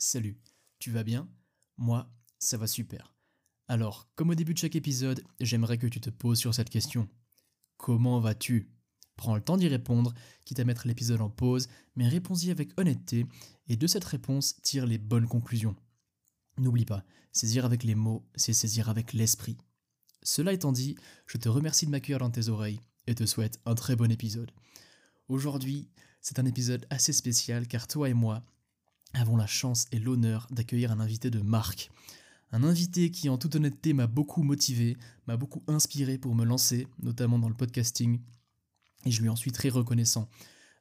Salut, tu vas bien? Moi, ça va super. Alors, comme au début de chaque épisode, j'aimerais que tu te poses sur cette question. Comment vas-tu? Prends le temps d'y répondre, quitte à mettre l'épisode en pause, mais réponds-y avec honnêteté, et de cette réponse, tire les bonnes conclusions. N'oublie pas, saisir avec les mots, c'est saisir avec l'esprit. Cela étant dit, je te remercie de m'accueillir dans tes oreilles, et te souhaite un très bon épisode. Aujourd'hui, c'est un épisode assez spécial car toi et moi, avons la chance et l'honneur d'accueillir un invité de marque. Un invité qui, en toute honnêteté, m'a beaucoup motivé, m'a beaucoup inspiré pour me lancer, notamment dans le podcasting, et je lui en suis très reconnaissant.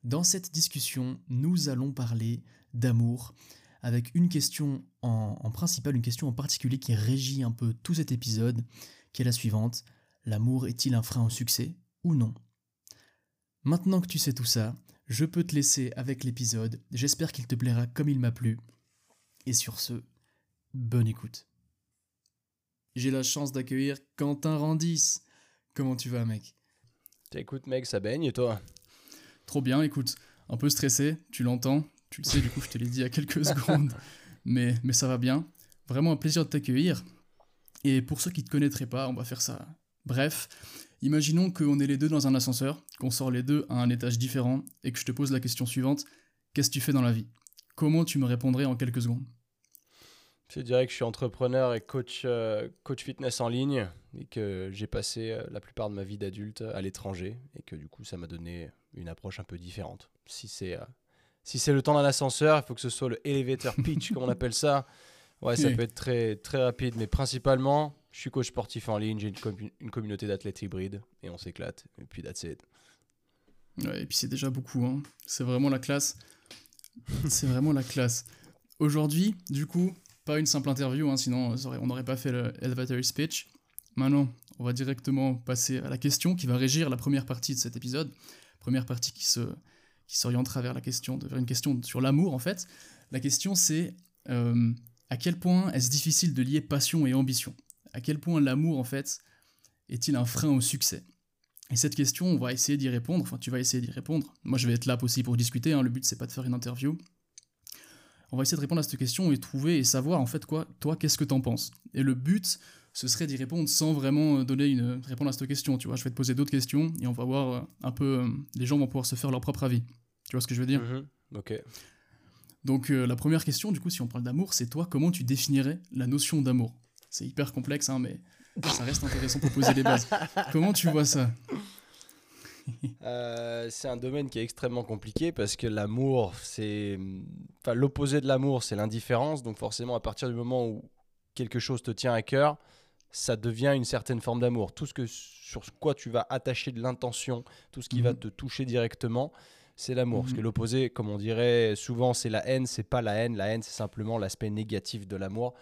Dans cette discussion, nous allons parler d'amour, avec une question en, en, principal, une question en particulier qui régit un peu tout cet épisode, qui est la suivante. L'amour est-il un frein au succès ou non? Maintenant que tu sais tout ça, je peux te laisser avec l'épisode, j'espère qu'il te plaira comme il m'a plu. Et sur ce, bonne écoute. J'ai la chance d'accueillir Quentin Randis. Comment tu vas mec? Écoute mec, ça baigne et toi? Trop bien, écoute, un peu stressé, tu l'entends, tu le sais du coup je te l'ai dit il y a quelques secondes, mais, mais ça va bien. Vraiment un plaisir de t'accueillir. Et pour ceux qui ne te connaîtraient pas, on va faire ça. Bref, Imaginons qu'on est les deux dans un ascenseur, qu'on sort les deux à un étage différent et que je te pose la question suivante qu'est-ce que tu fais dans la vie? Comment tu me répondrais en quelques secondes? Je dirais que je suis entrepreneur et coach, euh, coach fitness en ligne et que j'ai passé euh, la plupart de ma vie d'adulte à l'étranger et que du coup ça m'a donné une approche un peu différente. Si c'est euh, si c'est le temps d'un ascenseur, il faut que ce soit le elevator pitch comme on appelle ça. Ouais, ça peut être très, très rapide, mais principalement, je suis coach sportif en ligne, j'ai une, une, communauté d'athlètes hybrides et on s'éclate. Et puis, that's it. Ouais, et puis c'est déjà beaucoup, hein. c'est vraiment la classe. c'est vraiment la classe. Aujourd'hui, du coup, pas une simple interview, hein, sinon on n'aurait pas fait le elevator speech. Maintenant, on va directement passer à la question qui va régir la première partie de cet épisode. Première partie qui se qui s'orientera vers la question, vers une question sur l'amour en fait. La question c'est euh, à quel point est-ce difficile de lier passion et ambition? À quel point l'amour, en fait, est-il un frein au succès? Et cette question, on va essayer d'y répondre, enfin tu vas essayer d'y répondre. Moi je vais être là aussi pour discuter, hein. le but c'est pas de faire une interview. On va essayer de répondre à cette question et trouver et savoir en fait quoi, toi, qu'est-ce que t'en penses? Et le but, ce serait d'y répondre sans vraiment donner une réponse à cette question, tu vois. Je vais te poser d'autres questions et on va voir euh, un peu, euh, les gens vont pouvoir se faire leur propre avis. Tu vois ce que je veux dire? Mm-hmm. Ok. Donc euh, la première question, du coup, si on parle d'amour, c'est toi, comment tu définirais la notion d'amour? C'est hyper complexe, hein, mais ça reste intéressant pour poser les bases. comment tu vois ça? Euh, c'est un domaine qui est extrêmement compliqué parce que l'amour, c'est. Enfin, l'opposé de l'amour, c'est l'indifférence. Donc, forcément, à partir du moment où quelque chose te tient à cœur, ça devient une certaine forme d'amour. Tout ce que sur quoi tu vas attacher de l'intention, tout ce qui va mhm. te toucher directement, c'est l'amour. Parce que mhm. l'opposé, comme on dirait souvent, c'est la haine, c'est pas la haine. La haine, c'est simplement l'aspect négatif de l'amour.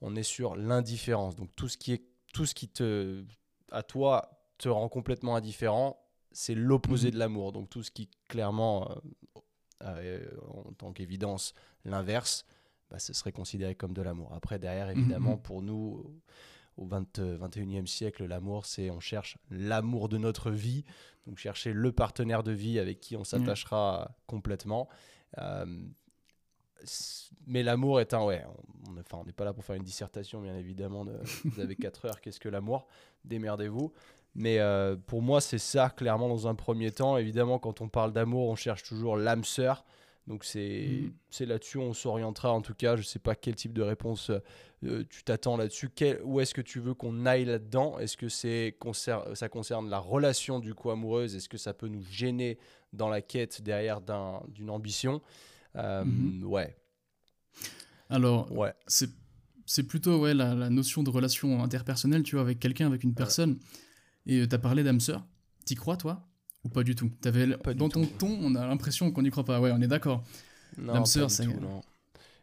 On est sur l'indifférence. Donc tout ce qui est tout ce qui te à toi te rend complètement indifférent, c'est l'opposé mhm. de l'amour. Donc tout ce qui clairement euh, en tant qu'évidence l'inverse, bah, ce serait considéré comme de l'amour. Après derrière mhm, évidemment pour nous au 20, 21e siècle, l'amour, c'est on cherche l'amour de notre vie, donc chercher le partenaire de vie avec qui on s'attachera complètement. Euh, mais l'amour est un. Ouais, on n'est enfin, pas là pour faire une dissertation, bien évidemment. De, vous avez 4 heures, qu'est-ce que l'amour? Démerdez-vous. Mais euh, pour moi, c'est ça, clairement, dans un premier temps. Évidemment, quand on parle d'amour, on cherche toujours l'âme sœur. Donc c'est mm. là-dessus on s'orientera en tout cas. Je ne sais pas quel type de réponse euh, tu t'attends là-dessus. Où est-ce que tu veux qu'on aille là-dedans? Est-ce que c'est ça concerne la relation du coup amoureuse? Est-ce que ça peut nous gêner dans la quête derrière d'une ambition? Euh, mm-hmm. Ouais. Alors, ouais. c'est plutôt ouais, la, la, notion de relation interpersonnelle, tu vois, avec quelqu'un, avec une personne. Et euh, tu as parlé d'âme sœur. T'y crois, toi? Ou pas du tout avais, Dans ton ton, on a l'impression qu'on n'y croit pas. Ouais, on est d'accord. Non, sœur, c'est. Non.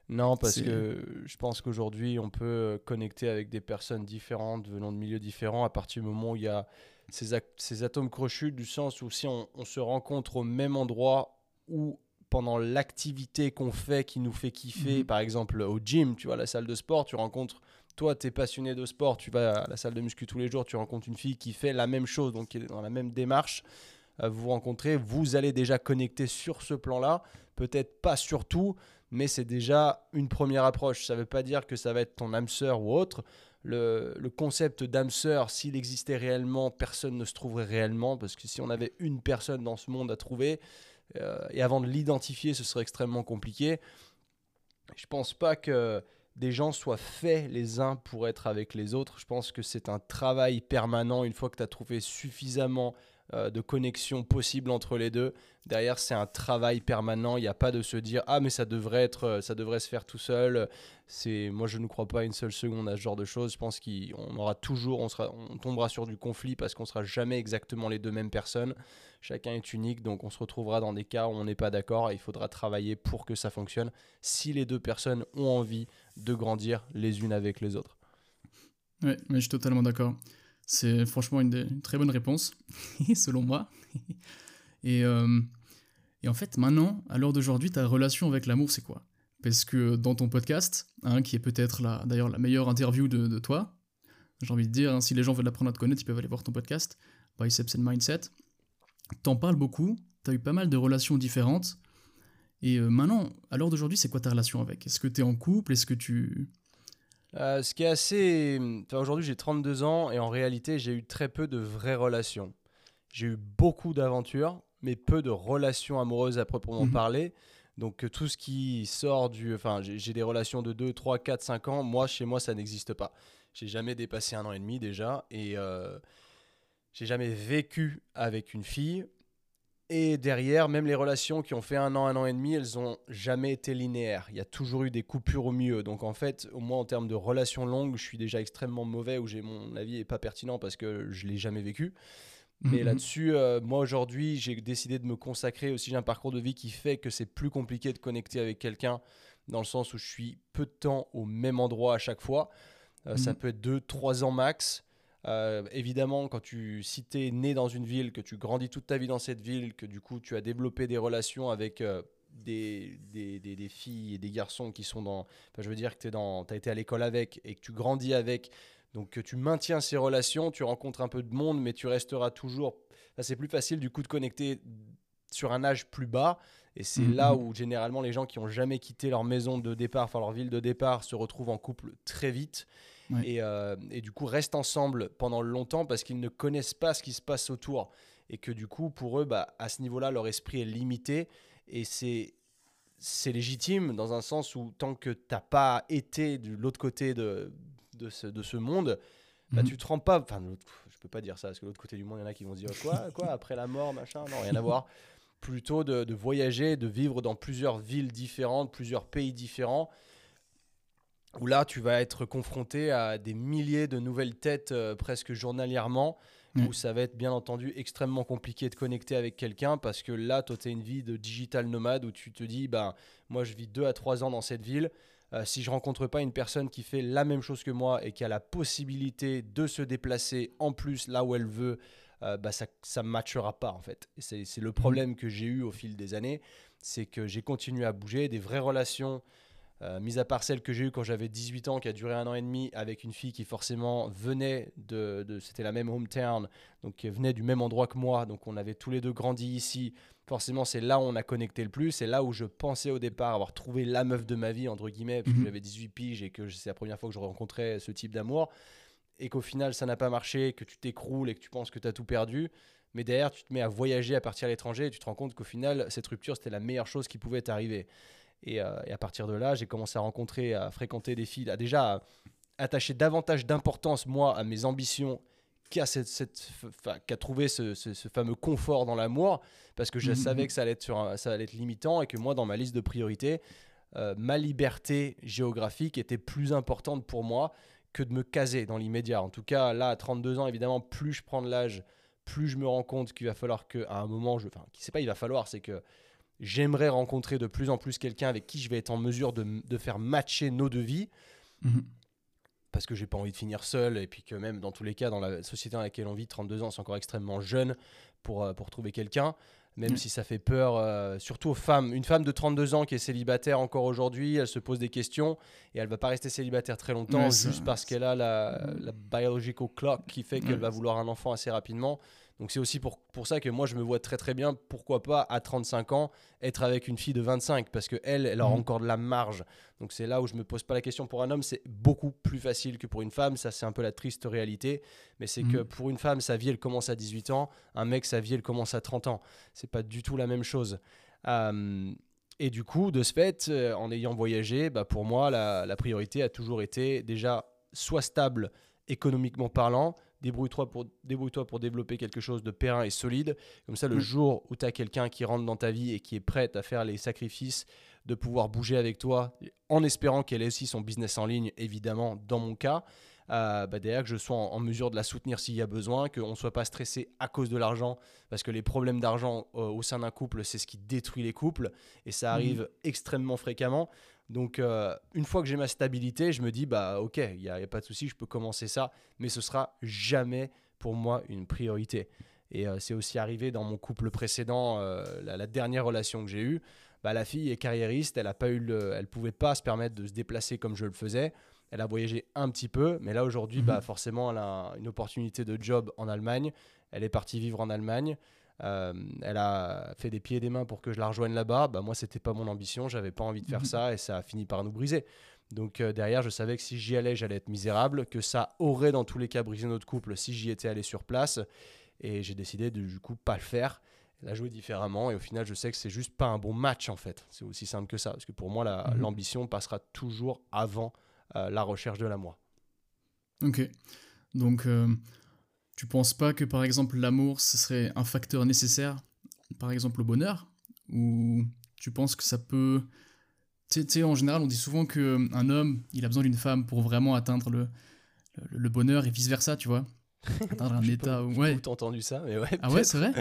non, parce que je pense qu'aujourd'hui, on peut connecter avec des personnes différentes, venant de milieux différents, à partir du moment où il y a ces, ces atomes crochus, du sens où si on, on, se rencontre au même endroit ou pendant l'activité qu'on fait qui nous fait kiffer, mhm. par exemple au gym, tu vois, la salle de sport, tu rencontres toi, tu es passionné de sport, tu vas à la salle de muscu tous les jours, tu rencontres une fille qui fait la même chose, donc qui est dans la même démarche vous rencontrez, vous allez déjà connecter sur ce plan-là. Peut-être pas sur tout, mais c'est déjà une première approche. Ça ne veut pas dire que ça va être ton âme sœur ou autre. Le, concept d'âme sœur, s'il existait réellement, personne ne se trouverait réellement, parce que si on avait une personne dans ce monde à trouver, euh, et avant de l'identifier, ce serait extrêmement compliqué. Je pense pas que des gens soient faits les uns pour être avec les autres. Je pense que c'est un travail permanent une fois que tu as trouvé suffisamment euh, de connexion possible entre les deux. Derrière, c'est un travail permanent. Il n'y a pas de se dire ah mais ça devrait être, euh, ça devrait se faire tout seul. C'est moi je ne crois pas une seule seconde à ce genre de choses. Je pense qu'on aura toujours, on sera, on tombera sur du conflit parce qu'on sera jamais exactement les deux mêmes personnes. Chacun est unique, donc on se retrouvera dans des cas où on n'est pas d'accord et il faudra travailler pour que ça fonctionne. Si les deux personnes ont envie de grandir les unes avec les autres. Ouais, mais je suis totalement d'accord. C'est franchement une, très bonne réponse, selon moi. et, euh, et, en fait, maintenant, à l'heure d'aujourd'hui, ta relation avec l'amour, c'est quoi? Parce que dans ton podcast, hein, qui est peut-être d'ailleurs la meilleure interview de, toi, j'ai envie de dire, hein, si les gens veulent apprendre à te connaître, ils peuvent aller voir ton podcast, Biceps and Mindset. T'en parles beaucoup, t'as eu pas mal de relations différentes. Et euh, maintenant, à l'heure d'aujourd'hui, c'est quoi ta relation avec? Est-ce que tu es en couple? Est-ce que tu euh, ce qui est assez. Aujourd'hui, j'ai 32 ans et en réalité, j'ai eu très peu de vraies relations. J'ai eu beaucoup d'aventures, mais peu de relations amoureuses à proprement mhm. parler. Donc, euh, tout ce qui sort du. Enfin, j'ai des relations de 2, 3, 4, 5 ans. Moi, chez moi, ça n'existe pas. J'ai jamais dépassé un an et demi déjà. Et euh, j'ai jamais vécu avec une fille. Et derrière, même les relations qui ont fait un an, un an et demi, elles n'ont jamais été linéaires. Il y a toujours eu des coupures au mieux. Donc en fait, au moins en termes de relations longues, je suis déjà extrêmement mauvais ou j'ai mon avis n'est pas pertinent parce que je l'ai jamais vécu. Mais mhm. là-dessus, euh, moi aujourd'hui, j'ai décidé de me consacrer aussi. J'ai un parcours de vie qui fait que c'est plus compliqué de connecter avec quelqu'un dans le sens où je suis peu de temps au même endroit à chaque fois. Euh, ça mhm. peut être 2-3 ans max. Euh, évidemment, quand tu, si tu es né dans une ville, que tu grandis toute ta vie dans cette ville, que du coup tu as développé des relations avec euh, des, des, des, filles et des garçons qui sont dans. je veux dire que tu as été à l'école avec et que tu grandis avec, donc que tu maintiens ces relations, tu rencontres un peu de monde, mais tu resteras toujours. c'est plus facile du coup de connecter sur un âge plus bas. Et c'est mmh, là mmh. où généralement les gens qui ont jamais quitté leur maison de départ, enfin leur ville de départ, se retrouvent en couple très vite. Euh, et, du coup restent ensemble pendant longtemps parce qu'ils ne connaissent pas ce qui se passe autour. Et que du coup, pour eux, bah, à ce niveau-là, leur esprit est limité. Et c'est c'est légitime dans un sens où tant que tu n'as pas été de l'autre côté de, de, ce, de ce monde, bah, mhm. tu te rends pas. Enfin, je peux pas dire ça parce que l'autre côté du monde, il y en a qui vont se dire quoi, quoi après la mort, machin. Non, rien à voir. Plutôt de, de, voyager, de vivre dans plusieurs villes différentes, plusieurs pays différents, où là, tu vas être confronté à des milliers de nouvelles têtes euh, presque journalièrement, où ça va être bien entendu extrêmement compliqué de connecter avec quelqu'un, parce que là, toi, tu as une vie de digital nomade où tu te dis, ben, moi, je vis deux à trois ans dans cette ville. Euh, si je rencontre pas une personne qui fait la même chose que moi et qui a la possibilité de se déplacer en plus là où elle veut, euh, bah ça ne matchera pas en fait. C'est le problème que j'ai eu au fil des années, c'est que j'ai continué à bouger, des vraies relations euh, mis à part celle que j'ai eue quand j'avais 18 ans, qui a duré un an et demi, avec une fille qui forcément venait de, c'était la même hometown, donc qui venait du même endroit que moi, donc on avait tous les deux grandi ici. Forcément, c'est là où on a connecté le plus, c'est là où je pensais au départ avoir trouvé la meuf de ma vie, entre guillemets, parce que mhm. j'avais 18 piges et que c'est la première fois que je rencontrais ce type d'amour, et qu'au final ça n'a pas marché, que tu t'écroules et que tu penses que tu as tout perdu. Mais derrière, tu te mets à voyager, à partir à l'étranger, et tu te rends compte qu'au final, cette rupture, c'était la meilleure chose qui pouvait t'arriver. Euh, et, à partir de là, j'ai commencé à rencontrer, à fréquenter des filles, à déjà attacher davantage d'importance, moi, à mes ambitions qu'à cette, cette trouvé ce, fameux confort dans l'amour, parce que je mhm, savais mhm. que ça allait, être sur ça allait être limitant et que moi, dans ma liste de priorités, euh, ma liberté géographique était plus importante pour moi que de me caser dans l'immédiat. En tout cas, là, à 32 ans, évidemment, plus je prends de l'âge, plus je me rends compte qu'il va falloir qu'à un moment, je, enfin, c'est pas il va falloir, c'est que j'aimerais rencontrer de plus en plus quelqu'un avec qui je vais être en mesure de, faire matcher nos deux vies. Mhm. Parce que j'ai pas envie de finir seul, et puis que même dans tous les cas, dans la société dans laquelle on vit, 32 ans, c'est encore extrêmement jeune pour, euh, pour trouver quelqu'un. Même si ça fait peur, euh, surtout aux femmes. Une femme de 32 ans qui est célibataire encore aujourd'hui, elle se pose des questions et elle va pas rester célibataire très longtemps juste parce qu'elle a la, la, biological clock qui fait qu'elle va vouloir un enfant assez rapidement. Donc c'est aussi pour, pour ça que moi je me vois très très bien, pourquoi pas à 35 ans, être avec une fille de 25, parce qu'elle, elle, elle aura Mhm. encore de la marge. Donc c'est là où je me pose pas la question pour un homme, c'est beaucoup plus facile que pour une femme, ça c'est un peu la triste réalité, mais c'est que Mhm. pour une femme, sa vie elle commence à 18 ans, un mec, sa vie elle commence à 30 ans. C'est pas du tout la même chose. Euh, et du coup, de ce fait, euh, en ayant voyagé, bah, pour moi, la, la priorité a toujours été déjà soit stable économiquement parlant, débrouille-toi pour, développer quelque chose de périn et solide. Comme ça, le Mm. jour où tu as quelqu'un qui rentre dans ta vie et qui est prêt à faire les sacrifices de pouvoir bouger avec toi, en espérant qu'elle ait aussi son business en ligne, évidemment, dans mon cas, euh, bah, derrière que je sois en, en mesure de la soutenir s'il y a besoin, qu'on ne soit pas stressé à cause de l'argent, parce que les problèmes d'argent euh, au sein d'un couple, c'est ce qui détruit les couples, et ça arrive extrêmement fréquemment. Donc, euh, une fois que j'ai ma stabilité, je me dis, bah ok, il n'y a, y a pas de souci, je peux commencer ça, mais ce sera jamais pour moi une priorité. Et euh, c'est aussi arrivé dans mon couple précédent, euh, la, la dernière relation que j'ai eue. Bah, la fille est carriériste, elle a pas eu le, elle pouvait pas se permettre de se déplacer comme je le faisais. Elle a voyagé un petit peu, mais là aujourd'hui, bah, forcément, elle a une opportunité de job en Allemagne. Elle est partie vivre en Allemagne. Euh, elle a fait des pieds et des mains pour que je la rejoigne là-bas. Bah, moi, c'était pas mon ambition. J'avais pas envie de faire Mhm. ça et ça a fini par nous briser. Donc euh, derrière, je savais que si j'y allais, j'allais être misérable, que ça aurait dans tous les cas brisé notre couple si j'y étais allé sur place. Et j'ai décidé de du coup pas le faire, la jouer différemment. Et au final, je sais que c'est juste pas un bon match en fait. C'est aussi simple que ça. Parce que pour moi, la- Mhm. l'ambition passera toujours avant euh, la recherche de l'amour. Ok. Donc, tu penses pas que par exemple l'amour, ce serait un facteur nécessaire, par exemple au bonheur? Ou tu penses que ça peut. Tu sais- en général, on dit souvent qu'un homme, il a besoin d'une femme pour vraiment atteindre le, le, le bonheur et vice-versa, tu vois? Atteindre un J'ai état où. j'ai Ouais. pas entendu ça, mais ouais. Ah ouais, c'est vrai?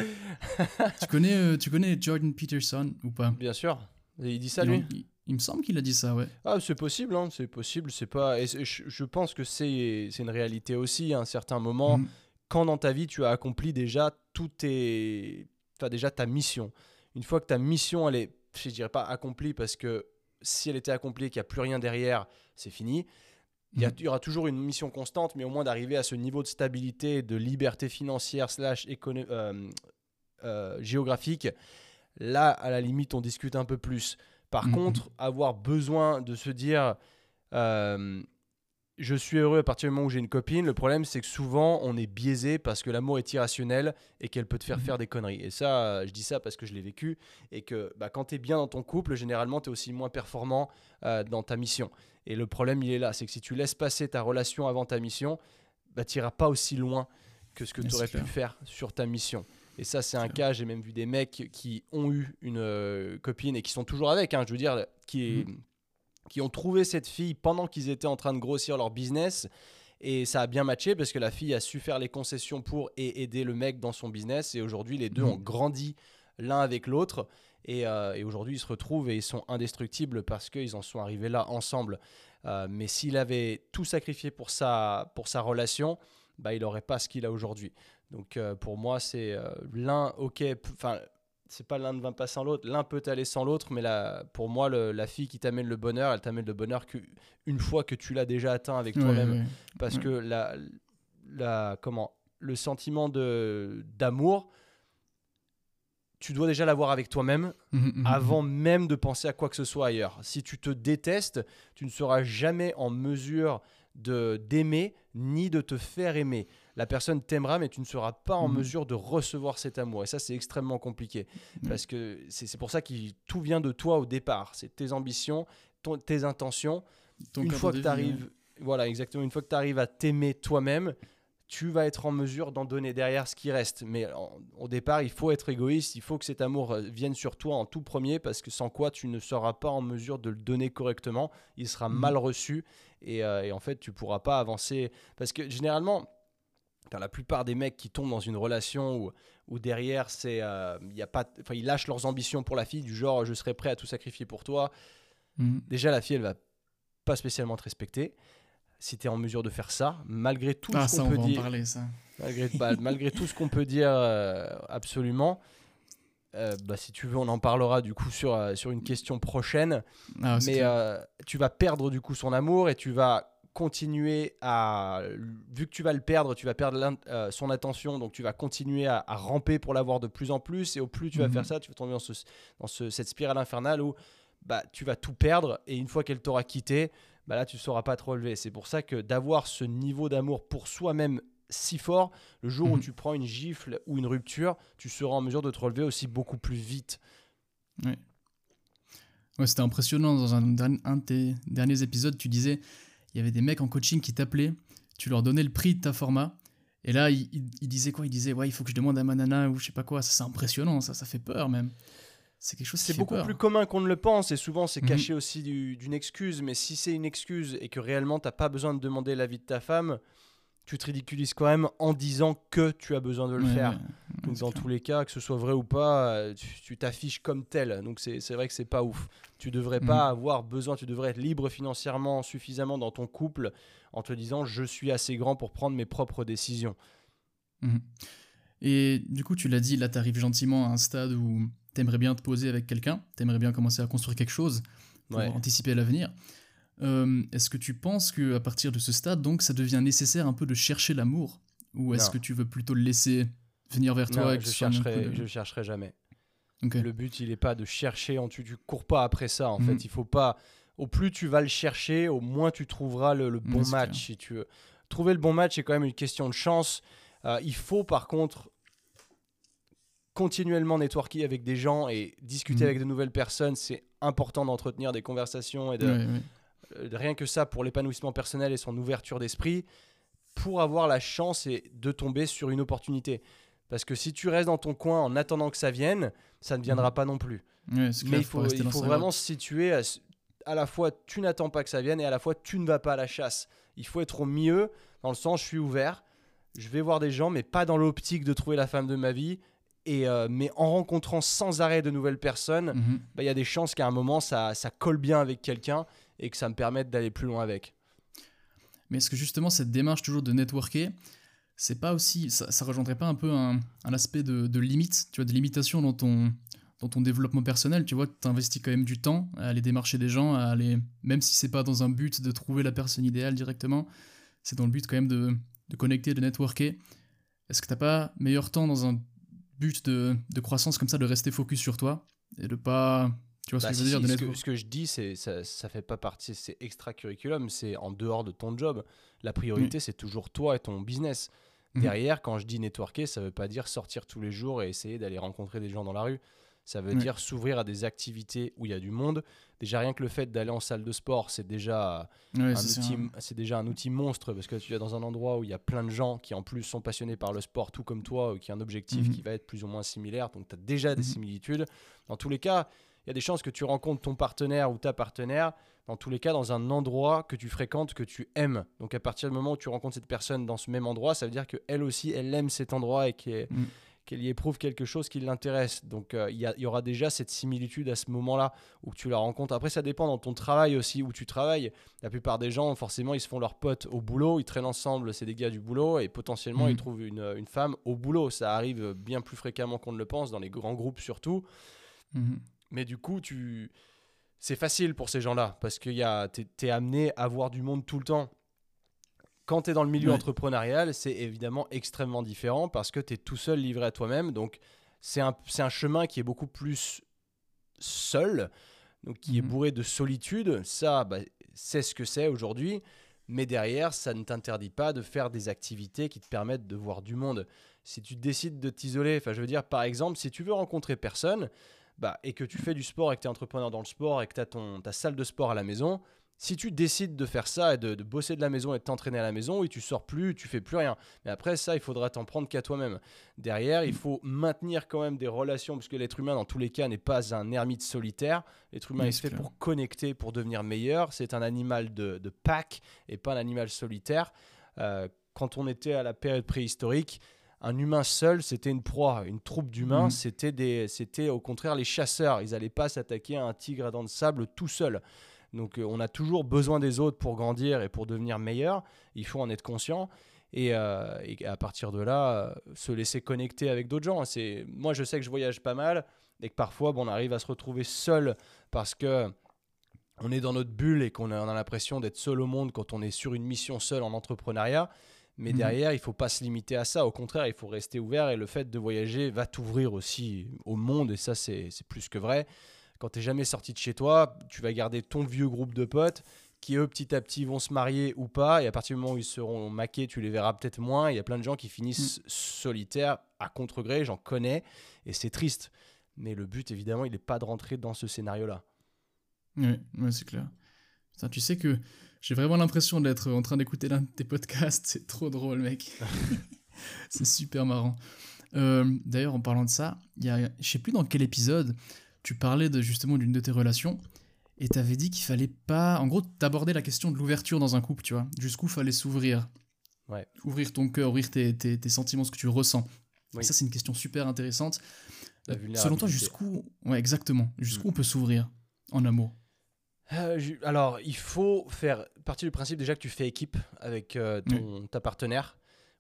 Tu, connais, euh, tu connais Jordan Peterson ou pas? Bien sûr. Il dit ça lui? il- il me semble qu'il a dit ça, ouais. Ah, c'est possible, hein, c'est possible. C'est pas. et je, je pense que c'est une réalité aussi. À un certain moment, Mhm. Quand dans ta vie tu as accompli déjà tout tes, enfin déjà ta mission. Une fois que ta mission elle est, je dirais pas accomplie parce que si elle était accomplie et qu'il n'y a plus rien derrière, c'est fini. Il y, a- Mhm. il y aura toujours une mission constante, mais au moins d'arriver à ce niveau de stabilité, de liberté financière slash euh, euh, géographique. Là, à la limite, on discute un peu plus. Par Mhm. contre, avoir besoin de se dire, euh, je suis heureux à partir du moment où j'ai une copine. Le problème, c'est que souvent, on est biaisé parce que l'amour est irrationnel et qu'elle peut te faire Mhm. faire des conneries. Et ça, je dis ça parce que je l'ai vécu. Et que bah, quand tu es bien dans ton couple, généralement, tu es aussi moins performant euh, dans ta mission. Et le problème, il est là. C'est que si tu laisses passer ta relation avant ta mission, bah, tu n'iras pas aussi loin que ce que tu aurais pu faire sur ta mission. Et ça, c'est un Clair. cas. J'ai même vu des mecs qui ont eu une euh, copine et qui sont toujours avec. hein, je veux dire, qui, est- Mhm. Qui ont trouvé cette fille pendant qu'ils étaient en train de grossir leur business. Et ça a bien matché parce que la fille a su faire les concessions pour et aider le mec dans son business. Et aujourd'hui, les deux Mhm. ont grandi l'un avec l'autre. Et, euh, et aujourd'hui, ils se retrouvent et ils sont indestructibles parce qu'ils en sont arrivés là ensemble. Euh, mais s'il avait tout sacrifié pour sa, pour sa relation, bah, il n'aurait pas ce qu'il a aujourd'hui. Donc euh, pour moi, c'est l'un, ok, enfin, c'est pas l'un ne va pas sans l'autre, l'un peut aller sans l'autre, mais la, pour moi, le- la fille qui t'amène le bonheur, elle t'amène le bonheur qu'une fois que tu l'as déjà atteint avec toi-même. parce que la, la comment le sentiment de d'amour tu dois déjà l'avoir avec toi-même Mhm, mhm, avant même de penser à quoi que ce soit ailleurs. Si tu te détestes, tu ne seras jamais en mesure de d'aimer ni de te faire aimer. La personne t'aimera, mais tu ne seras pas en Mhm. mesure de recevoir cet amour. Et ça, c'est extrêmement compliqué. Ouais. Parce que c'est pour ça que tout vient de toi au départ. C'est tes ambitions, ton- tes intentions Ton une fois que tu arrives, voilà, exactement, une fois que tu arrives à t'aimer toi-même, tu vas être en mesure d'en donner derrière ce qui reste. Mais en- au départ, il faut être égoïste, il faut que cet amour euh, vienne sur toi en tout premier, parce que sans quoi tu ne seras pas en mesure de le donner correctement, il sera Mhm. mal reçu, et, euh, et en fait, tu pourras pas avancer. Parce que généralement, dans la plupart des mecs qui tombent dans une relation où, où derrière, c'est, euh, y a pas, ils lâchent leurs ambitions pour la fille, du genre, je serai prêt à tout sacrifier pour toi, Mhm. déjà la fille elle va pas spécialement te respecter si tu es en mesure de faire ça malgré tout Ah, ce ça, qu'on on peut dire parler, ça. malgré, bah, malgré tout ce qu'on peut dire euh, absolument euh, bah, si tu veux on en parlera du coup sur, euh, sur une question prochaine Ah, mais tu vas perdre du coup son amour et tu vas continuer à. Vu que tu vas le perdre, tu vas perdre euh, son attention, donc tu vas continuer à, à ramper pour l'avoir de plus en plus. Et au plus tu vas Mhm. faire ça, tu vas tomber dans, ce, dans ce- cette spirale infernale où bah, tu vas tout perdre. Et une fois qu'elle t'aura quitté, bah, là, tu ne sauras pas te relever. C'est pour ça que d'avoir ce niveau d'amour pour soi-même si fort, le jour où Mhm. tu prends une gifle ou une rupture, tu seras en mesure de te relever aussi beaucoup plus vite. Ouais, c'était impressionnant. Dans un de tes derniers épisodes, tu disais il y avait des mecs en coaching qui t'appelaient, tu leur donnais le prix de ta format. Et là, il, il- il disait quoi? Il disait ouais, il faut que je demande à ma nana ou je sais pas quoi. Ça, c'est impressionnant, ça, ça fait peur même. C'est quelque chose qui C'est beaucoup peur. plus commun qu'on ne le pense et souvent c'est Mhm. caché aussi du- d'une excuse. Mais si c'est une excuse et que réellement t'as pas besoin de demander l'avis de ta femme, tu te ridiculises quand même en disant que tu as besoin de le Ouais, faire. ouais, ouais, Donc c'est dans clair. tous les cas, que ce soit vrai ou pas, euh, tu t'affiches comme tel. Donc c'est vrai que c'est pas ouf. Tu devrais pas avoir besoin, tu devrais être libre financièrement suffisamment dans ton couple en te disant je suis assez grand pour prendre mes propres décisions. Mhm. Et du coup, tu l'as dit, là, tu arrives gentiment à un stade où tu aimerais bien te poser avec quelqu'un, tu aimerais bien commencer à construire quelque chose pour anticiper l'avenir. Euh, est-ce que tu penses qu'à partir de ce stade, donc, ça devient nécessaire un peu de chercher l'amour? Ou est-ce que tu veux plutôt le laisser venir vers toi Non, que je chercherai, de- je chercherai jamais. Le but, il est pas de chercher, en- tu, tu cours pas après ça. En Mhm. fait, il faut pas. Au plus tu vas le chercher, au moins tu trouveras le, le bon match. clair. Si tu veux. Trouver le bon match, c'est quand même une question de chance. Euh, il faut par contre continuellement networker avec des gens et discuter Mhm. avec de nouvelles personnes. C'est important d'entretenir des conversations et de. Euh, rien que ça pour l'épanouissement personnel et son ouverture d'esprit pour avoir la chance et de tomber sur une opportunité. Parce que si tu restes dans ton coin en attendant que ça vienne, ça ne viendra Mhm. pas non plus. Ouais, Mais il faut, il vraiment se situer à, à la fois tu n'attends pas que ça vienne et à la fois tu ne vas pas à la chasse. Il faut être au milieu, dans le sens je suis ouvert, je vais voir des gens, mais pas dans l'optique de trouver la femme de ma vie. Et euh, mais en rencontrant sans arrêt de nouvelles personnes, Mhm. bah, il y a des chances qu'à un moment ça, ça colle bien avec quelqu'un et que ça me permette d'aller plus loin avec. Mais est-ce que justement cette démarche toujours de networker, c'est pas aussi, ça, ça rejoindrait pas un peu un, aspect de, de limite, tu vois, de limitation dans ton, dans ton développement personnel, tu vois, tu investis quand même du temps à aller démarcher des gens, à aller, même si c'est pas dans un but de trouver la personne idéale directement, c'est dans le but quand même de, de connecter, de networker. Est-ce que t'as pas meilleur temps dans un but de, de croissance comme ça, de rester focus sur toi et de pas, tu vois ce Bah, que je veux dire, si, de ce, que, network- ce que je dis, c'est ça, ça fait pas partie, c'est extra-curriculum, c'est en dehors de ton job. La priorité, c'est toujours toi et ton business. Mhm. Derrière, quand je dis networker, ça veut pas dire sortir tous les jours et essayer d'aller rencontrer des gens dans la rue. Ça veut Oui. dire s'ouvrir à des activités où il y a du monde. Déjà, rien que le fait d'aller en salle de sport, c'est déjà Ouais, un c'est déjà un outil monstre parce que tu es dans un endroit où il y a plein de gens qui en plus sont passionnés par le sport tout comme toi ou qui ont un objectif Mhm. qui va être plus ou moins similaire donc tu as déjà des Mhm. similitudes dans tous les cas il y a des chances que tu rencontres ton partenaire ou ta partenaire dans tous les cas dans un endroit que tu fréquentes que tu aimes donc à partir du moment où tu rencontres cette personne dans ce même endroit ça veut dire qu'elle aussi elle aime cet endroit et qu'elle qu'elle y éprouve quelque chose qui l'intéresse. Donc euh, il y, aura déjà cette similitude à ce moment-là où tu la rencontres. Après, ça dépend dans ton travail aussi, où tu travailles. La plupart des gens, forcément, ils se font leurs potes au boulot, ils traînent ensemble, c'est des gars du boulot, et potentiellement, ils trouvent une, une femme au boulot. Ça arrive bien plus fréquemment qu'on ne le pense, dans les grands groupes surtout. Mhm. Mais du coup, tu... c'est facile pour ces gens-là, parce que tu es amené à voir du monde tout le temps. Quand tu es dans le milieu entrepreneurial, c'est évidemment extrêmement différent parce que tu es tout seul livré à toi-même. Donc, c'est un, un chemin qui est beaucoup plus seul, donc qui est Mhm. bourré de solitude. Ça, bah, c'est ce que c'est aujourd'hui. Mais derrière, ça ne t'interdit pas de faire des activités qui te permettent de voir du monde. Si tu décides de t'isoler, enfin, je veux dire, par exemple, si tu veux rencontrer personne, bah, et que tu fais du sport et que tu es entrepreneur dans le sport et que tu as ton, ta salle de sport à la maison, si tu décides de faire ça et de, de bosser de la maison et de t'entraîner à la maison, et tu sors plus, tu fais plus rien. Mais après ça, il faudra t'en prendre qu'à toi-même. Derrière, il faut maintenir quand même des relations, parce que l'être humain, dans tous les cas, n'est pas un ermite solitaire. L'être humain Oui, est fait clair. pour connecter, pour devenir meilleur. C'est un animal de, de pack et pas un animal solitaire. Euh, quand on était à la période préhistorique, un humain seul, c'était une proie. Une troupe d'humains, Mhm. c'était des, c'était au contraire les chasseurs. Ils n'allaient pas s'attaquer à un tigre à dents de sable tout seul. Donc euh, on a toujours besoin des autres pour grandir et pour devenir meilleur. Il faut en être conscient. Et, euh, et à partir de là, euh, se laisser connecter avec d'autres gens. C'est moi, je sais que je voyage pas mal et que parfois, bon, on arrive à se retrouver seul parce que on est dans notre bulle et qu'on a, on a l'impression d'être seul au monde quand on est sur une mission seule en entrepreneuriat. Mais Mhm. derrière, il faut pas se limiter à ça. Au contraire, il faut rester ouvert et le fait de voyager va t'ouvrir aussi au monde et ça, c'est plus que vrai. Quand tu n'es jamais sorti de chez toi, tu vas garder ton vieux groupe de potes qui, eux, petit à petit, vont se marier ou pas. Et à partir du moment où ils seront maqués, tu les verras peut-être moins. Il y a plein de gens qui finissent solitaires à contre-gré, j'en connais, et c'est triste. Mais le but, évidemment, il n'est pas de rentrer dans ce scénario-là. Ouais, ouais, c'est clair. Putain, tu sais que j'ai vraiment l'impression d'être en train d'écouter l'un de tes podcasts. C'est trop drôle, mec. c'est super marrant. Euh, D'ailleurs, en parlant de ça, y a, je sais plus dans quel épisode, tu parlais de, justement d'une de tes relations et t'avais dit qu'il fallait pas. En gros, t'abordais la question de l'ouverture dans un couple, tu vois. Jusqu'où fallait s'ouvrir. Ouais. Ouvrir ton cœur, ouvrir tes, tes- tes sentiments, ce que tu ressens. Oui. Et ça, c'est une question super intéressante. Selon toi, jusqu'où. Ouais, exactement. Jusqu'où Mm. on peut s'ouvrir en amour? Euh, alors, il faut faire partie du principe déjà que tu fais équipe avec euh, ton, ta partenaire.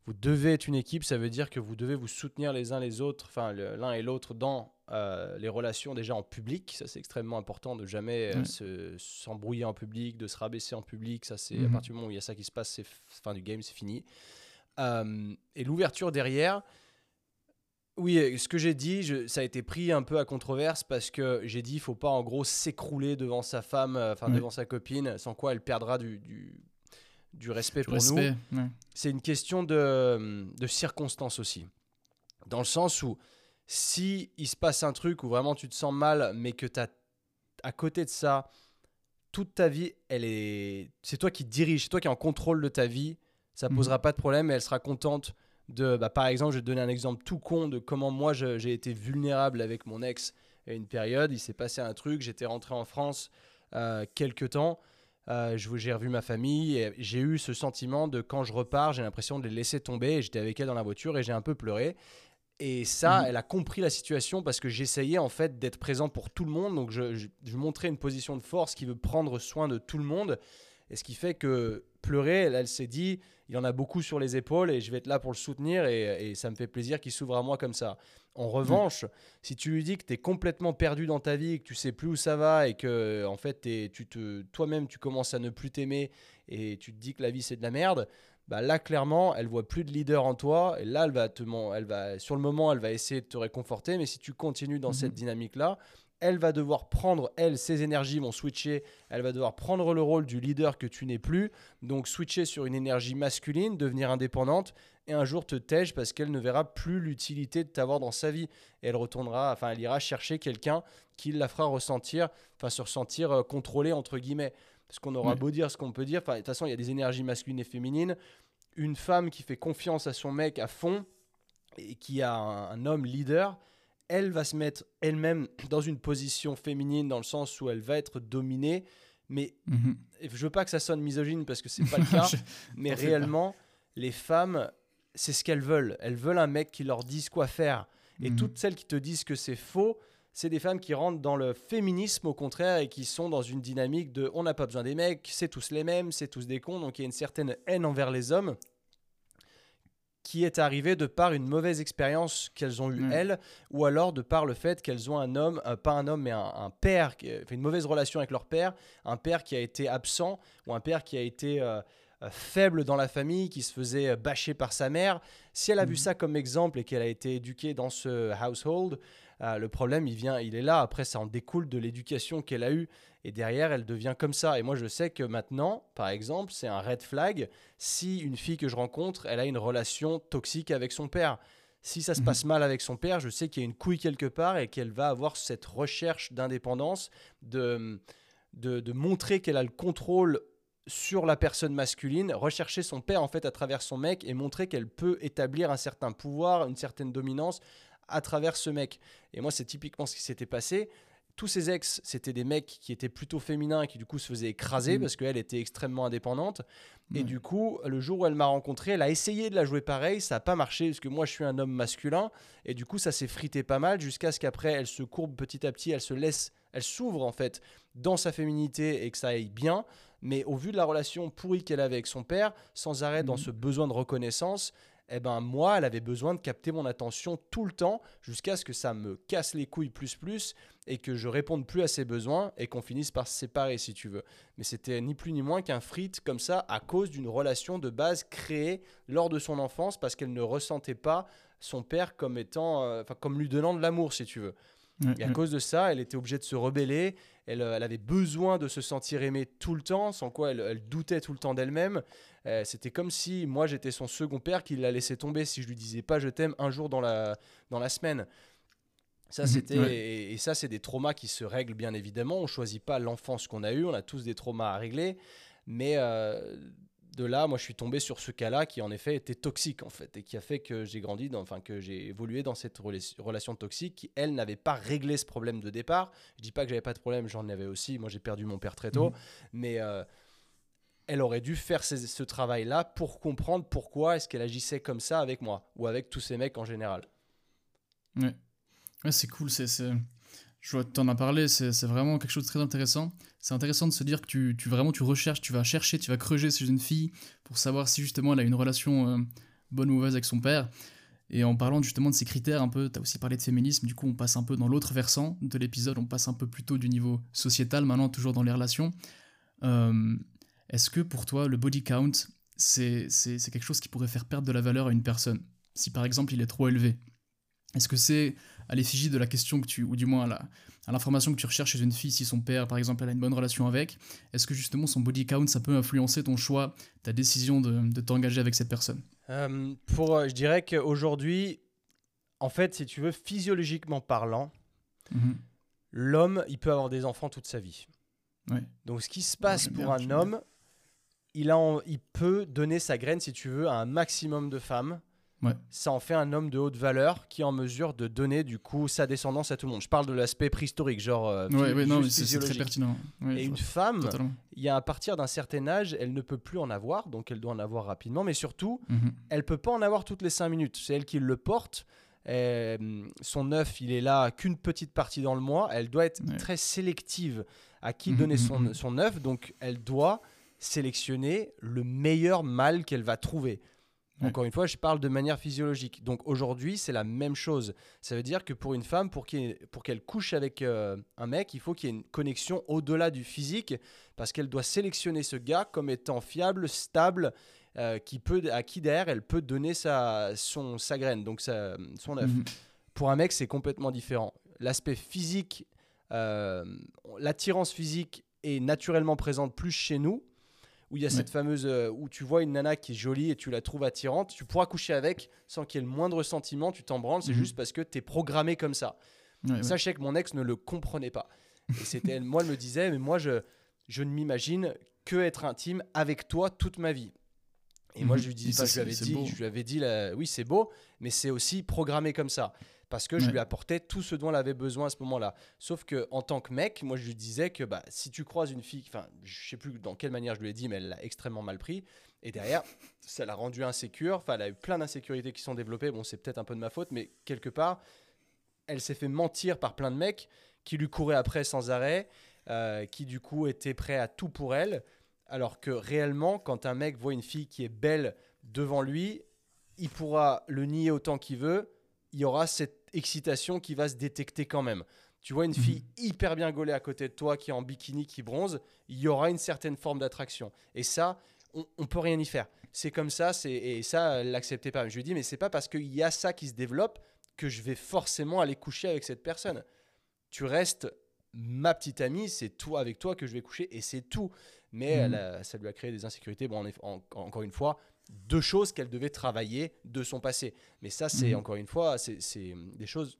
Vous devez être une équipe, ça veut dire que vous devez vous soutenir les uns les autres, enfin l'un et l'autre dans euh, les relations déjà en public. Ça, c'est extrêmement important de jamais se- s'embrouiller en public, de se rabaisser en public. Ça, c'est à Mhm. partir du moment où il y a ça qui se passe, c'est fin du game, c'est fini. Et l'ouverture derrière, oui, ce que j'ai dit, je- ça a été pris un peu à controverse parce que j'ai dit il faut pas en gros s'écrouler devant sa femme, euh, enfin devant sa copine, sans quoi elle perdra du, du, du respect Du pour respect. nous. ouais. C'est une question de, de circonstances aussi. Dans le sens où si il se passe un truc où vraiment tu te sens mal, mais que tu as à côté de ça, toute ta vie, elle est, c'est toi qui dirige, c'est toi qui es en contrôle de ta vie. Ça Mhm. posera pas de problème et elle sera contente de, bah, par exemple, je vais te donner un exemple tout con de comment moi j'ai été vulnérable avec mon ex à une période. Il s'est passé un truc, j'étais rentré en France euh, quelque temps. Euh, j'ai revu ma famille et j'ai eu ce sentiment de quand je repars, j'ai l'impression de les laisser tomber. J'étais avec elle dans la voiture et j'ai un peu pleuré. Et ça, Mhm. elle a compris la situation parce que j'essayais en fait d'être présent pour tout le monde. Donc je, je- je montrais une position de force qui veut prendre soin de tout le monde. Et ce qui fait que pleurer, elle, elle s'est dit, il en a beaucoup sur les épaules et je vais être là pour le soutenir. Et, et ça me fait plaisir qu'il s'ouvre à moi comme ça. En revanche, si tu lui dis que tu es complètement perdu dans ta vie, que tu sais plus où ça va et que en fait tu te, toi-même tu commences à ne plus t'aimer et tu te dis que la vie c'est de la merde, bah là clairement elle voit plus de leader en toi et là elle va te, elle va sur le moment elle va essayer de te réconforter, mais si tu continues dans Mhm. cette dynamique là, elle va devoir prendre, elle, ses énergies vont switcher, elle va devoir prendre le rôle du leader que tu n'es plus, donc switcher sur une énergie masculine, devenir indépendante, et un jour te tège parce qu'elle ne verra plus l'utilité de t'avoir dans sa vie. Et elle retournera, enfin, elle ira chercher quelqu'un qui la fera ressentir, enfin, se ressentir euh, contrôlé, entre guillemets. Parce qu'on aura beau dire ce qu'on peut dire, enfin, de toute façon, il y a des énergies masculines et féminines. Une femme qui fait confiance à son mec à fond et qui a un, un homme leader, elle va se mettre elle-même dans une position féminine dans le sens où elle va être dominée. Mais Mhm. je veux pas que ça sonne misogyne parce que c'est pas le cas. Je- Mais réellement, les femmes, c'est ce qu'elles veulent. Elles veulent un mec qui leur dise quoi faire. Et Mhm. toutes celles qui te disent que c'est faux, c'est des femmes qui rentrent dans le féminisme au contraire et qui sont dans une dynamique de on n'a pas besoin des mecs, c'est tous les mêmes, c'est tous des cons. Donc il y a une certaine haine envers les hommes qui est arrivée de par une mauvaise expérience qu'elles ont eue Ouais. elles, ou alors de par le fait qu'elles ont un homme, euh, pas un homme, mais un, un père, qui a fait une mauvaise relation avec leur père, un père qui a été absent, ou un père qui a été euh, euh, faible dans la famille, qui se faisait euh, bâcher par sa mère. Si elle a vu Mhm. ça comme exemple et qu'elle a été éduquée dans ce household, euh, le problème, il vient, il est là. Après, ça en découle de l'éducation qu'elle a eue. Et derrière, elle devient comme ça. Et moi, je sais que maintenant, par exemple, c'est un red flag si une fille que je rencontre, elle a une relation toxique avec son père. Si ça se Mhm. passe mal avec son père, je sais qu'il y a une couille quelque part et qu'elle va avoir cette recherche d'indépendance, de, de, de montrer qu'elle a le contrôle sur la personne masculine, rechercher son père en fait à travers son mec et montrer qu'elle peut établir un certain pouvoir, une certaine dominance à travers ce mec. Et moi, c'est typiquement ce qui s'était passé. Tous ses ex, c'était des mecs qui étaient plutôt féminins et qui du coup se faisaient écraser Mhm. parce qu'elle était extrêmement indépendante. Et Ouais. du coup, le jour où elle m'a rencontré, elle a essayé de la jouer pareil, ça n'a pas marché parce que moi je suis un homme masculin et du coup ça s'est frité pas mal jusqu'à ce qu'après elle se courbe petit à petit, elle se laisse, elle s'ouvre en fait dans sa féminité et que ça aille bien. Mais au vu de la relation pourrie qu'elle avait avec son père, sans arrêt dans Mhm. ce besoin de reconnaissance, eh ben moi, elle avait besoin de capter mon attention tout le temps jusqu'à ce que ça me casse les couilles plus plus et que je réponde plus à ses besoins et qu'on finisse par se séparer si tu veux. Mais c'était ni plus ni moins qu'un frite comme ça à cause d'une relation de base créée lors de son enfance parce qu'elle ne ressentait pas son père comme étant, euh, comme lui donnant de l'amour si tu veux. Et à cause de ça, elle était obligée de se rebeller. Elle, euh, elle, avait besoin de se sentir aimée tout le temps, sans quoi elle, elle doutait tout le temps d'elle-même. Euh, c'était comme si moi j'étais son second père qui la laissait tomber si je lui disais pas je t'aime un jour dans la, dans la semaine. Ça, mhm, c'était, et, ça, c'est des traumas qui se règlent bien évidemment. On choisit pas l'enfance qu'on a eue, on a tous des traumas à régler. Mais euh, de là, moi, je suis tombé sur ce cas-là qui, en effet, était toxique, en fait, et qui a fait que j'ai grandi, dans, enfin, que j'ai évolué dans cette relation toxique qui, elle, n'avait pas réglé ce problème de départ. Je dis pas que j'avais pas de problème, j'en avais aussi. Moi, j'ai perdu mon père très tôt. Mhm. Mais. Euh, elle aurait dû faire ce, travail-là pour comprendre pourquoi est-ce qu'elle agissait comme ça avec moi ou avec tous ces mecs en général. Ouais, c'est cool. C'est, Je vois, tu en as parlé, c'est, vraiment quelque chose de très intéressant. C'est intéressant de se dire que tu, vraiment tu recherches, tu vas chercher, tu vas creuser chez une fille pour savoir si justement elle a une relation euh, bonne ou mauvaise avec son père. Et en parlant justement de ces critères, un peu, tu as aussi parlé de féminisme, du coup on passe un peu dans l'autre versant de l'épisode, on passe un peu plutôt du niveau sociétal, maintenant toujours dans les relations. Euh, est-ce que pour toi, le body count, c'est quelque chose qui pourrait faire perdre de la valeur à une personne Si par exemple il est trop élevé? Est-ce que c'est à l'effigie de la question que tu, ou du moins à l'information que tu recherches chez une fille, si son père par exemple elle a une bonne relation avec, est-ce que justement son body count ça peut influencer ton choix, ta décision de, t'engager avec cette personne? Euh, Pour, euh, je dirais qu'aujourd'hui, en fait, si tu veux, physiologiquement parlant, mhm. l'homme il peut avoir des enfants toute sa vie. Donc ce qui se passe pour un homme, il, a il peut donner sa graine, si tu veux, à un maximum de femmes. Ça en fait un homme de haute valeur qui est en mesure de donner du coup sa descendance à tout le monde. Je parle de l'aspect préhistorique, genre euh, non, c'est très pertinent. et une femme, il y a à partir d'un certain âge, elle ne peut plus en avoir, donc elle doit en avoir rapidement, mais surtout, elle mhm. elle peut pas en avoir toutes les 5 minutes. C'est elle qui le porte. son œuf, il est là qu'une petite partie dans le mois. Elle doit être très sélective à qui mhm, donner son, mhm. son œuf, donc elle doit sélectionner le meilleur mâle qu'elle va trouver. Encore une fois, je parle de manière physiologique. Donc aujourd'hui, c'est la même chose. Ça veut dire que pour une femme, pour qu'elle couche avec euh, un mec, il faut qu'il y ait une connexion au-delà du physique, parce qu'elle doit sélectionner ce gars comme étant fiable, stable, euh, qui peut, à qui derrière elle peut donner sa, son, sa graine, donc sa, son œuf. Mhm. Pour un mec, c'est complètement différent. L'aspect physique, euh, l'attirance physique est naturellement présente plus chez nous où il y a cette fameuse euh, où tu vois une nana qui est jolie et tu la trouves attirante, tu pourras coucher avec sans qu'il y ait le moindre sentiment, tu t'en branles, c'est mhm. juste parce que tu es programmé comme ça. Sachez que mon ex ne le comprenait pas. Et c'était moi elle me disait mais moi je je ne m'imagine que être intime avec toi toute ma vie. Et moi mhm. je lui dis je lui avais dit, je lui avais dit oui, c'est beau, mais c'est aussi programmé comme ça parce que je lui apportais tout ce dont elle avait besoin à ce moment-là. Sauf que en tant que mec, moi je lui disais que bah, si tu croises une fille, enfin je sais plus dans quelle manière je lui ai dit, mais elle l'a extrêmement mal pris. Et derrière, ça l'a rendu insécure. Enfin, elle a eu plein d'insécurités qui sont développées. Bon, c'est peut-être un peu de ma faute, mais quelque part, elle s'est fait mentir par plein de mecs qui lui couraient après sans arrêt, euh, qui du coup étaient prêts à tout pour elle. Alors que réellement, quand un mec voit une fille qui est belle devant lui, il pourra le nier autant qu'il veut. Il y aura cette excitation qui va se détecter quand même. Tu vois une mhm. fille hyper bien gaulée à côté de toi qui est en bikini, qui bronze, il y aura une certaine forme d'attraction. Et ça, on, on peut rien y faire. C'est comme ça, c'est et ça, l'acceptez pas. Je lui dis, mais c'est pas parce qu'il y a ça qui se développe que je vais forcément aller coucher avec cette personne. Tu restes ma petite amie, c'est toi avec toi que je vais coucher et c'est tout. Mais mhm. ça lui a créé des insécurités. Bon, encore une fois, deux choses qu'elle devait travailler de son passé. Mais ça, c'est mhm. encore une fois, c'est des choses.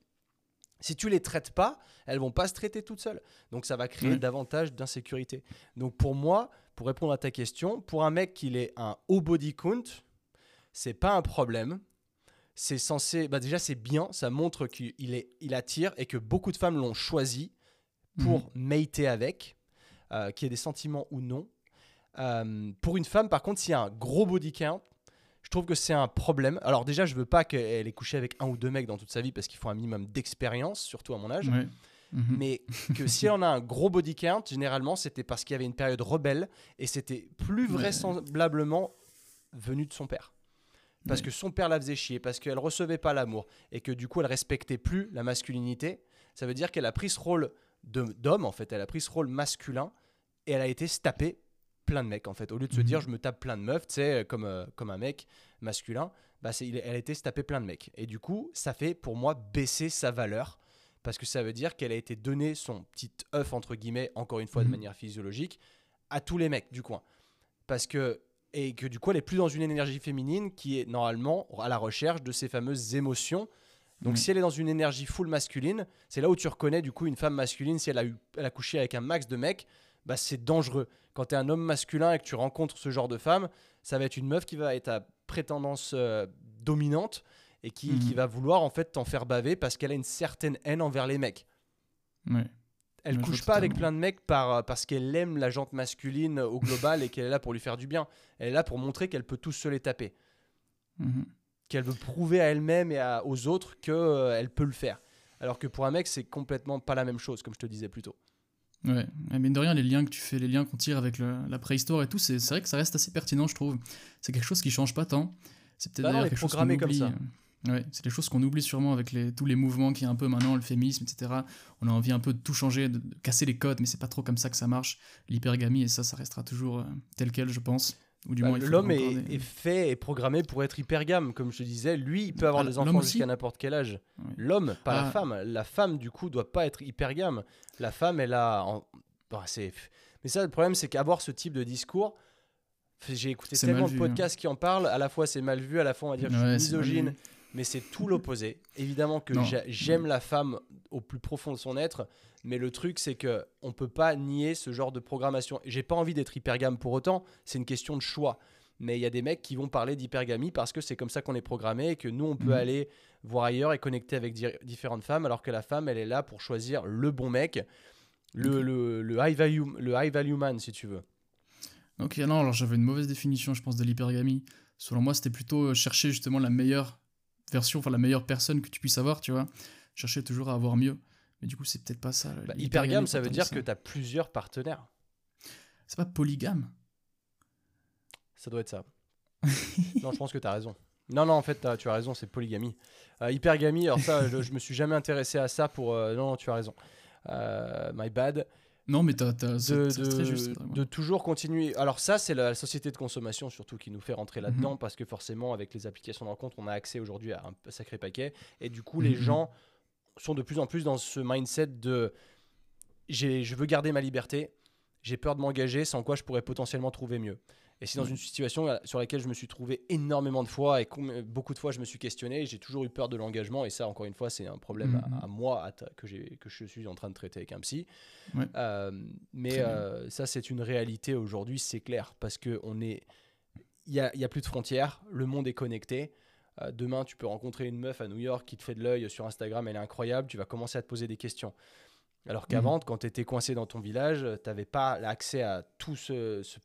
Si tu les traites pas, elles vont pas se traiter toutes seules. Donc ça va créer davantage d'insécurité. Donc pour moi, pour répondre à ta question, pour un mec qui est un haut body count, c'est pas un problème. C'est censé, bah déjà c'est bien, ça montre qu'il est, il attire et que beaucoup de femmes l'ont choisi pour mmh. mater avec, euh, qu'il y ait des sentiments ou non. Euh, pour une femme, par contre, s'il y a un gros body count, je trouve que c'est un problème. Alors déjà, je veux pas qu'elle ait couché avec un ou deux mecs dans toute sa vie parce qu'il faut un minimum d'expérience, surtout à mon âge. Mhm. Mais que si on a un gros body count, généralement, c'était parce qu'il y avait une période rebelle et c'était plus vraisemblablement venu de son père. parce que son père la faisait chier, parce qu'elle recevait pas l'amour et que du coup elle respectait plus la masculinité, ça veut dire qu'elle a pris ce rôle d'homme en fait, elle a pris ce rôle masculin et elle a été taper plein de mecs en fait. Au lieu de se Mhm. dire je me tape plein de meufs, tu sais, comme, euh, comme un mec masculin, bah, il- elle a été se taper plein de mecs. Et du coup, ça fait pour moi baisser sa valeur parce que ça veut dire qu'elle a été donné son petit œuf entre guillemets, encore une fois de Mhm. manière physiologique, à tous les mecs du coin. Parce que et que du coup elle est plus dans une énergie féminine qui est normalement à la recherche de ces fameuses émotions. Donc Oui. si elle est dans une énergie full masculine, c'est là où tu reconnais du coup une femme masculine si elle a eu elle a couché avec un max de mecs, bah c'est dangereux. Quand tu es un homme masculin et que tu rencontres ce genre de femme, ça va être une meuf qui va être à prétendance euh, dominante et qui, Mhm. qui va vouloir en fait t'en faire baver parce qu'elle a une certaine haine envers les mecs. Ouais. Elle couche pas avec plein de mecs par, euh, parce qu'elle aime la jante masculine au global et qu'elle est là pour lui faire du bien. Elle est là pour montrer qu'elle peut tous se les taper. Mhm. Qu'elle veut prouver à elle-même et à- aux autres qu'elle peut le faire. Alors que pour un mec, c'est complètement pas la même chose, comme je te disais plus tôt. Ouais, mais de rien, les liens que tu fais, les liens qu'on tire avec le- la préhistoire et tout, c'est vrai que ça reste assez pertinent, je trouve. C'est quelque chose qui change pas tant. C'est peut-être Bah d'ailleurs est quelque chose qu'on programmée comme oublie. ça. euh, Ouais, c'est des choses qu'on oublie sûrement avec les, tous les mouvements qu'il y a un peu maintenant, le féminisme, etc. On a envie un peu de tout changer, de, de casser les codes, mais c'est pas trop comme ça que ça marche. L'hypergamie, et ça, ça restera toujours euh, tel quel, je pense. Ou du Bah, moins, L'homme est, encore des- est fait et programmé pour être hypergame, comme je te disais. Lui, il peut avoir Ah, des enfants jusqu'à n'importe quel âge. Ouais. L'homme, pas la Ah. femme. La femme, du coup, doit pas être hypergame. La femme, elle a. en- bah, c'est... Mais ça, le problème, c'est qu'avoir ce type de discours. J'ai écouté tellement de vu, podcasts qui en parlent. À la fois, c'est mal vu, à la fois, on va dire que je Ouais, suis misogyne. Mais c'est tout l'opposé. Évidemment que j'aime la femme au plus profond de son être, mais le truc c'est que on peut pas nier ce genre de programmation. J'ai pas envie d'être hypergame pour autant, c'est une question de choix. Mais il y a des mecs qui vont parler d'hypergamie parce que c'est comme ça qu'on est programmé et que nous on peut Mhm. aller voir ailleurs et connecter avec di- différentes femmes, alors que la femme elle est là pour choisir le bon mec, le, le high value, le high value man si tu veux. Ok, non, alors j'avais une mauvaise définition, je pense, de l'hypergamie. Selon moi, c'était plutôt euh, chercher justement la meilleure version, enfin la meilleure personne que tu puisses avoir, tu vois. Chercher toujours à avoir mieux. Mais du coup, c'est peut-être pas ça. Bah, hypergame ça veut dire ça. que tu as plusieurs partenaires. C'est pas polygame Ça doit être ça. non, je pense que tu as raison. Non, non, en fait, tu as raison, c'est polygamie. Euh, hypergamie, alors ça, je, je me suis jamais intéressé à ça pour. euh, non, non, tu as raison. Euh, my bad. Non, mais t'as, t'as- c'est, De, très de- juste. vraiment. de toujours continuer. Alors, ça, c'est la société de consommation surtout qui nous fait rentrer Mhm. là-dedans parce que forcément, avec les applications de rencontre, on a accès aujourd'hui à un sacré paquet. Et du coup, les Mhm. gens sont de plus en plus dans ce mindset de j'ai, je veux garder ma liberté, j'ai peur de m'engager, sans quoi je pourrais potentiellement trouver mieux. Et c'est dans Ouais. une situation sur laquelle je me suis trouvé énormément de fois et beaucoup de fois je me suis questionné j'ai toujours eu peur de l'engagement et ça encore une fois c'est un problème à, à moi à que, je suis en train de traiter avec un psy. Ouais. Euh, mais euh, ça c'est une réalité aujourd'hui c'est clair parce que on est il y a, il y a plus de frontières, le monde est connecté. Euh, demain, tu peux rencontrer une meuf à New York qui te fait de l'œil sur Instagram, elle est incroyable, tu vas commencer à te poser des questions. Alors qu'avant, quand tu étais coincé dans ton village, tu n'avais pas accès à tout ce, ce-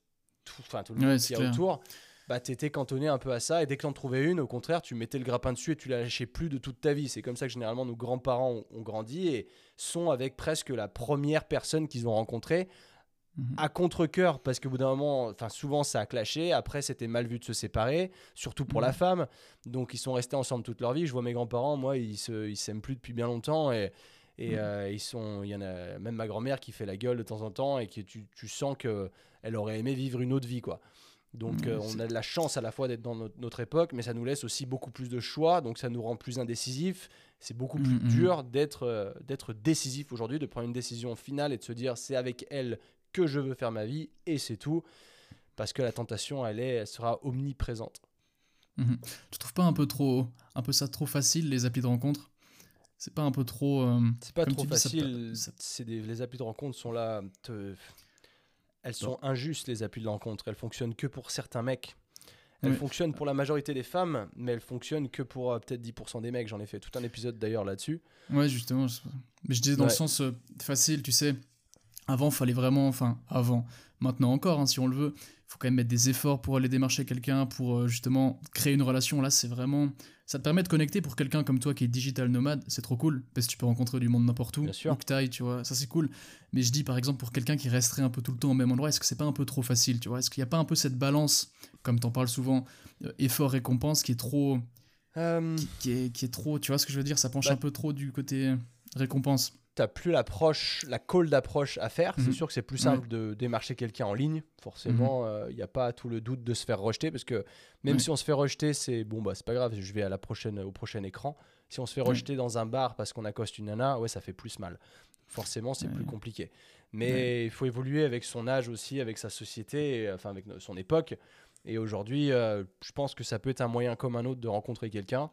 tout, enfin, tout le Ouais, monde y a clair. autour. Bah, tu étais cantonné un peu à ça, et dès que tu en trouvais une, au contraire, tu mettais le grappin dessus et tu la lâchais plus de toute ta vie. C'est comme ça que généralement nos grands-parents ont, ont grandi et sont avec presque la première personne qu'ils ont rencontrée Mhm. à contre-coeur parce qu'au bout d'un moment, enfin souvent ça a clashé. Après, c'était mal vu de se séparer, surtout pour la Mhm. femme. Donc ils sont restés ensemble toute leur vie. Je vois mes grands-parents, moi, ils se, ils s'aiment plus depuis bien longtemps et et Mhm. euh, ils sont, il y en a même ma grand-mère qui fait la gueule de temps en temps et qui tu, tu sens que elle aurait aimé vivre une autre vie quoi. Donc Ouais, euh, on a de la chance à la fois d'être dans notre, notre époque, mais ça nous laisse aussi beaucoup plus de choix, donc ça nous rend plus indécisifs. C'est beaucoup plus mhm. dur d'être euh, d'être décisif aujourd'hui, de prendre une décision finale et de se dire c'est avec elle que je veux faire ma vie et c'est tout, parce que la tentation elle est, elle sera omniprésente. Mhm. Tu trouves pas un peu trop, un peu ça trop facile les applis de rencontre? C'est pas un peu trop. euh, C'est pas trop tu dis, ça facile. des, les applis de rencontre sont là. te- Elles sont injustes les applis de rencontre. Elles fonctionnent que pour certains mecs. Elles fonctionnent pour la majorité des femmes, mais elles fonctionnent que pour euh, peut-être 10% des mecs. J'en ai fait tout un épisode d'ailleurs là-dessus. Ouais, justement. je- Mais je disais dans Ouais. le sens euh, facile, tu sais. Avant, fallait vraiment, enfin, avant, maintenant encore, hein, si on le veut, faut quand même mettre des efforts pour aller démarcher quelqu'un, pour euh, justement créer une relation. Là, c'est vraiment. Ça te permet de connecter pour quelqu'un comme toi qui est digital nomade, c'est trop cool, parce que tu peux rencontrer du monde n'importe où, Bien sûr. où que t'ailles, tu vois, ça c'est cool. Mais je dis par exemple pour quelqu'un qui resterait un peu tout le temps au même endroit, est-ce que c'est pas un peu trop facile, tu vois? Est-ce qu'il n'y a pas un peu cette balance, comme t'en parles souvent, euh, effort-récompense qui est trop. Euh, Qui est, qui est trop, tu vois ce que je veux dire? Ça penche Bah, un peu trop du côté récompense. T'as plus l'approche, la call d'approche à faire. C'est Mhm. sûr que c'est plus simple de démarcher quelqu'un en ligne. Forcément, il n'y a pas tout le doute de se faire rejeter parce que même Ouais. si on se fait rejeter, c'est bon, bah c'est pas grave, je vais à la prochaine, au prochain écran. Si on se fait rejeter dans un bar parce qu'on accoste une nana, ouais, ça fait plus mal. Forcément, c'est plus compliqué. Mais il faut évoluer avec son âge aussi, avec sa société, et, enfin avec son époque. Et aujourd'hui, euh, je pense que ça peut être un moyen comme un autre de rencontrer quelqu'un.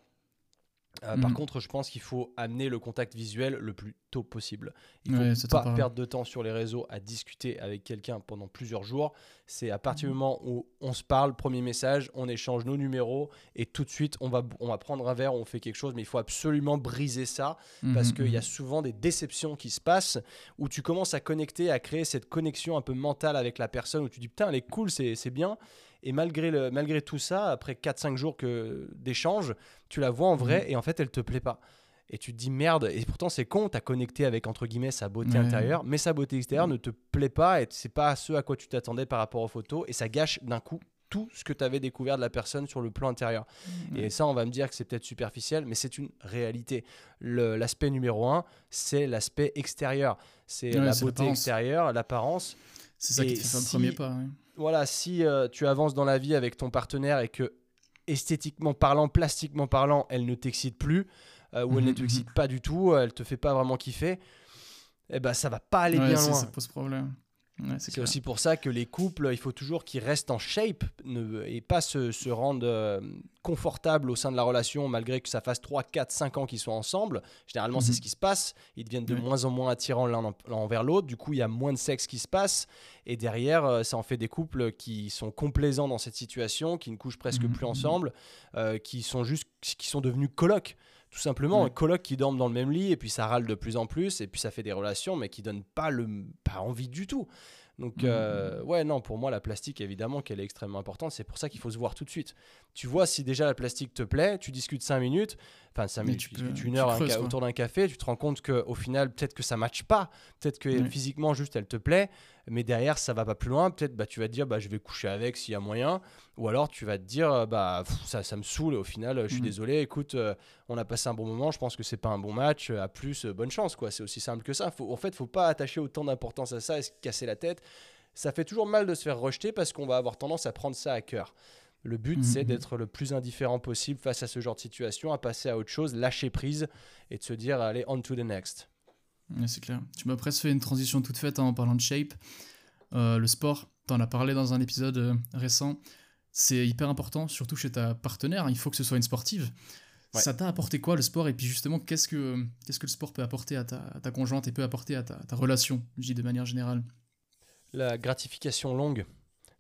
Euh, Par Mhm. contre, je pense qu'il faut amener le contact visuel le plus tôt possible. Il ne faut pas perdre de temps sur les réseaux à discuter avec quelqu'un pendant plusieurs jours. C'est à partir du Mhm. moment où on se parle, premier message, on échange nos numéros et tout de suite on va, on va prendre un verre, on fait quelque chose. Mais il faut absolument briser ça parce Mhm, qu'il y a mhm. souvent des déceptions qui se passent où tu commences à connecter, à créer cette connexion un peu mentale avec la personne où tu dis putain, elle est cool, c'est bien. Et malgré, le, malgré tout ça, après 4-5 jours d'échange, tu la vois en vrai Mhm. et en fait elle te plaît pas. Et tu te dis merde, et pourtant c'est con, tu as connecté avec entre guillemets sa beauté Ouais. intérieure, mais sa beauté extérieure ne te plaît pas et c'est pas ce à quoi tu t'attendais par rapport aux photos et ça gâche d'un coup tout ce que tu avais découvert de la personne sur le plan intérieur. Et Ouais. ça, on va me dire que c'est peut-être superficiel, mais c'est une réalité. L'aspect numéro un, c'est l'aspect extérieur. C'est Ouais, la beauté extérieure, l'apparence. C'est ça qui te fait faire le si- premier pas. ouais. Voilà, si euh, tu avances dans la vie avec ton partenaire et que esthétiquement parlant, plastiquement parlant, elle ne t'excite plus, euh, ou elle Mhm, ne t'excite pas du tout, elle te fait pas vraiment kiffer, eh ben ça va pas aller Ouais, bien loin. ça pose problème. Ouais, c'est aussi pour ça que les couples, il faut toujours qu'ils restent en shape ne- et pas se, se rendre euh, confortables au sein de la relation malgré que ça fasse 3, 4, 5 ans qu'ils soient ensemble. Généralement, c'est Mhm. ce qui se passe. Ils deviennent de moins en moins attirants l'un en- l'un envers l'autre. Du coup, il y a moins de sexe qui se passe. Et derrière, euh, ça en fait des couples qui sont complaisants dans cette situation, qui ne couchent presque Mhm, plus ensemble, euh, qui sont juste qui sont devenus colocs. Tout simplement, Ouais. un coloc qui dorment dans le même lit et puis ça râle de plus en plus et puis ça fait des relations mais qui donnent pas le pas envie du tout. Donc Mhm. euh, ouais non pour moi la plastique évidemment qu'elle est extrêmement importante c'est pour ça qu'il faut se voir tout de suite. Tu vois si déjà la plastique te plaît, tu discutes 5 minutes, enfin 5 Mais minutes, tu tu une heure un creuses, autour d'un café, tu te rends compte que au final peut-être que ça matche pas, peut-être que physiquement juste elle te plaît, mais derrière ça va pas plus loin, peut-être bah tu vas te dire bah je vais coucher avec s'il y a moyen ou alors tu vas te dire euh, bah pff, ça ça me saoule au final je suis Mhm. désolé écoute euh, on a passé un bon moment, je pense que c'est pas un bon match, euh, à plus, bonne chance, quoi. C'est aussi simple que ça. Faut, en fait, faut pas attacher autant d'importance à ça et se casser la tête. Ça fait toujours mal de se faire rejeter parce qu'on va avoir tendance à prendre ça à cœur. Le but, Mhm, c'est mhm. d'être le plus indifférent possible face à ce genre de situation, à passer à autre chose, lâcher prise et de se dire, allez, on to the next. Ouais, c'est clair. Tu m'as presque fait une transition toute faite hein, en parlant de shape. Euh, le sport, t'en as parlé dans un épisode euh, récent. C'est hyper important, surtout chez ta partenaire. Il faut que ce soit une sportive. Ouais. Ça t'a apporté quoi le sport? Et puis justement, qu'est-ce que, qu'est-ce que le sport peut apporter à ta, à ta conjointe et peut apporter à ta, ta relation, je dis de manière générale? La gratification longue.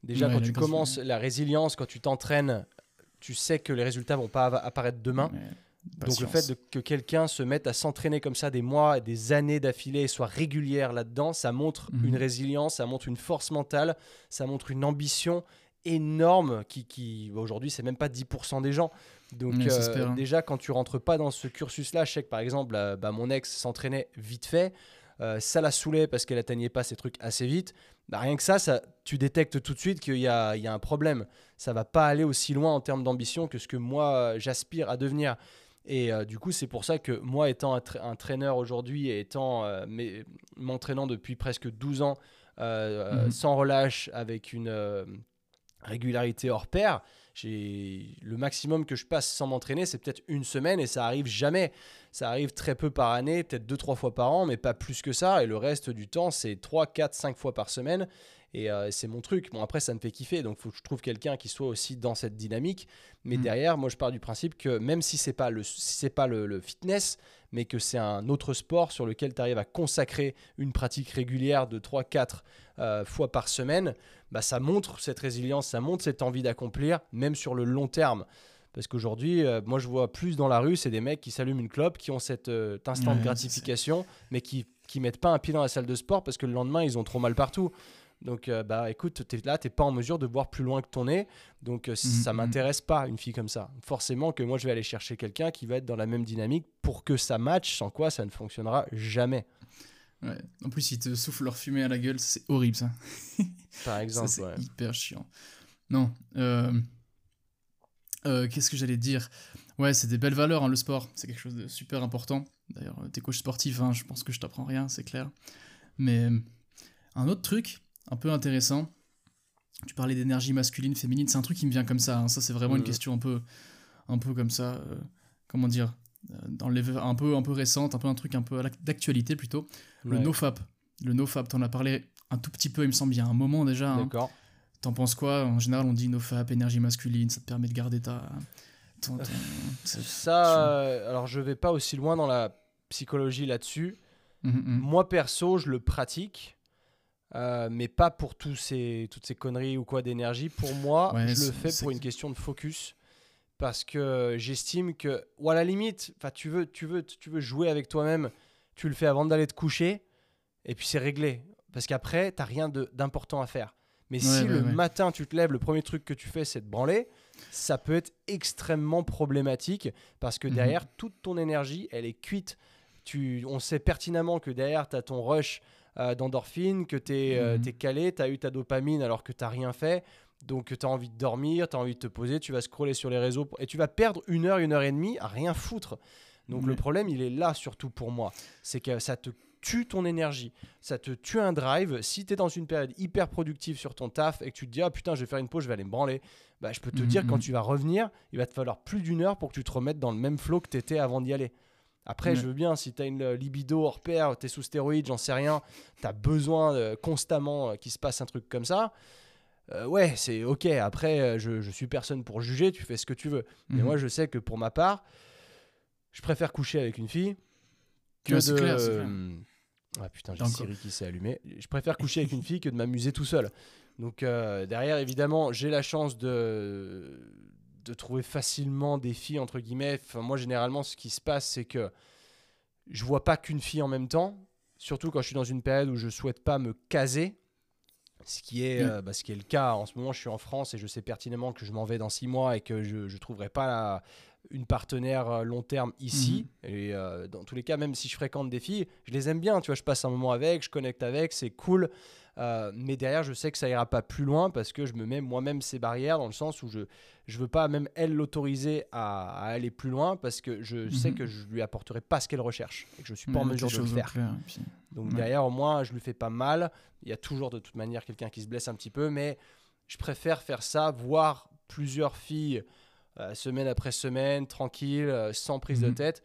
Déjà, Ouais, quand tu commences la résilience, quand tu t'entraînes, tu sais que les résultats vont pas apparaître demain. Ouais, Donc le fait de, que quelqu'un se mette à s'entraîner comme ça des mois, des années d'affilée et soit régulière là-dedans, ça montre Mhm. une résilience, ça montre une force mentale, ça montre une ambition énorme qui, qui bah, aujourd'hui c'est même pas 10% des gens. Donc euh, déjà quand tu rentres pas dans ce cursus-là, je sais que par exemple euh, bah, mon ex s'entraînait vite fait, euh, ça la saoulait parce qu'elle atteignait pas ces trucs assez vite. Bah, rien que ça, ça, tu détectes tout de suite qu'il y a, il y a un problème. Ça va pas aller aussi loin en termes d'ambition que ce que moi euh, j'aspire à devenir. Et euh, du coup, c'est pour ça que moi, étant un, tra- un traîneur aujourd'hui et étant euh, m'entraînant depuis presque 12 ans euh, Mhm. sans relâche, avec une régularité hors pair, le maximum que je passe sans m'entraîner, c'est peut-être une semaine et ça arrive jamais. Ça arrive très peu par année, peut-être deux trois fois par an, mais pas plus que ça. Et le reste du temps, c'est 3, 4, 5 fois par semaine. Et euh, c'est mon truc. Bon, après, ça me fait kiffer. Donc, il faut que je trouve quelqu'un qui soit aussi dans cette dynamique. Mais Mm. derrière, moi, je pars du principe que même si c'est pas le, si c'est pas le, le fitness, mais que c'est un autre sport sur lequel tu arrives à consacrer une pratique régulière de 3-4 euh, fois par semaine, bah, ça montre cette résilience, ça montre cette envie d'accomplir, même sur le long terme. Parce qu'aujourd'hui, euh, moi, je vois plus dans la rue, c'est des mecs qui s'allument une clope, qui ont cet, euh, instant Ouais, de gratification, mais qui qui mettent pas un pied dans la salle de sport parce que le lendemain, ils ont trop mal partout. Donc, euh, bah écoute, es là, t'es pas en mesure de voir plus loin que ton nez. Donc, euh, ça Mhm. m'intéresse pas, une fille comme ça. Forcément que moi, je vais aller chercher quelqu'un qui va être dans la même dynamique pour que ça matche, sans quoi ça ne fonctionnera jamais. Ouais. En plus, ils te soufflent leur fumée à la gueule, c'est horrible ça. Par exemple, c'est ouais. hyper chiant. Non. euh, euh, Qu'est-ce que j'allais dire? Ouais, c'est des belles valeurs, hein, le sport. C'est quelque chose de super important. D'ailleurs, t'es coach sportif, hein, je pense que je t'apprends rien, c'est clair. Mais un autre truc, un peu intéressant, tu parlais d'énergie masculine, féminine, c'est un truc qui me vient comme ça. hein. Ça, c'est vraiment une question un peu, un peu comme ça. euh, comment dire euh, dans les, un peu un peu récente, un peu un truc un peu d'actualité plutôt. Le Ouais. nofap. Le nofap, t'en as parlé un tout petit peu, il me semble, il y a un moment déjà. hein. D'accord. T'en penses quoi? En général, on dit nofap, énergie masculine, ça te permet de garder ta. ton- ton- c'est- Ça, euh, alors je vais pas aussi loin dans la psychologie là-dessus. Mhm, mhm. Moi perso, je le pratique, euh, mais pas pour tous ces, toutes ces conneries ou quoi d'énergie. Pour moi, Ouais, je le fais pour une question de focus, parce que j'estime que, ou à la limite, tu veux, tu veux, tu veux jouer avec toi-même, tu le fais avant d'aller te coucher, et puis c'est réglé, parce qu'après t'as rien de- d'important à faire. Mais Ouais, si ouais, le matin tu te lèves, le premier truc que tu fais c'est de branler, ça peut être extrêmement problématique parce que Mhm. derrière, toute ton énergie, elle est cuite. Tu, on sait pertinemment que derrière, tu as ton rush euh, d'endorphine, que tu es, Mhm. calé, tu as eu ta dopamine alors que tu rien fait. Donc tu as envie de dormir, tu as envie de te poser, tu vas scroller sur les réseaux et tu vas perdre une heure, une heure et demie à rien foutre. Donc le problème, il est là surtout pour moi. C'est que ça te tue ton énergie, ça te tue un drive. Si tu es dans une période hyper productive sur ton taf et que tu te dis, ah putain, je vais faire une pause, je vais aller me branler, bah, je peux te Mhm, dire, quand mhm. tu vas revenir, il va te falloir plus d'une heure pour que tu te remettes dans le même flow que tu étais avant d'y aller. Après, Ouais. je veux bien, si tu as une euh, libido hors pair, tu es sous stéroïdes, j'en sais rien, tu as besoin euh, constamment euh, qu'il se passe un truc comme ça. euh, ouais, c'est ok. Après, je, je suis personne pour juger, tu fais ce que tu veux. Mais Mhm. moi, je sais que pour ma part, je préfère coucher avec une fille que Ouais, de. clair, c'est clair. Ah putain, j'ai. Siri qui s'est allumé. Je préfère coucher avec une fille que de m'amuser tout seul. Donc derrière, évidemment, j'ai la chance de de trouver facilement des filles entre guillemets. Enfin, moi, généralement, ce qui se passe, c'est que je vois pas qu'une fille en même temps. Surtout quand je suis dans une période où je souhaite pas me caser. Ce qui, est, Mm. euh, bah, ce qui est le cas. En ce moment, je suis en France et je sais pertinemment que je m'en vais dans six mois et que je ne trouverai pas la- une partenaire euh, long terme ici. Et euh, dans tous les cas, même si je fréquente des filles, je les aime bien. Tu vois, je passe un moment avec, je connecte avec, c'est cool. Euh, mais derrière, je sais que ça ira pas plus loin parce que je me mets moi-même ces barrières dans le sens où je je veux pas même elle l'autoriser à, à aller plus loin parce que je sais Mhm. que je lui apporterai pas ce qu'elle recherche et que je suis pas en mesure de le faire. clair, et puis- Donc Ouais. derrière, au moins, je lui fais pas mal. Il y a toujours de toute manière quelqu'un qui se blesse un petit peu, mais je préfère faire ça, voir plusieurs filles euh, semaine après semaine, tranquille, euh, sans prise de Mhm. tête,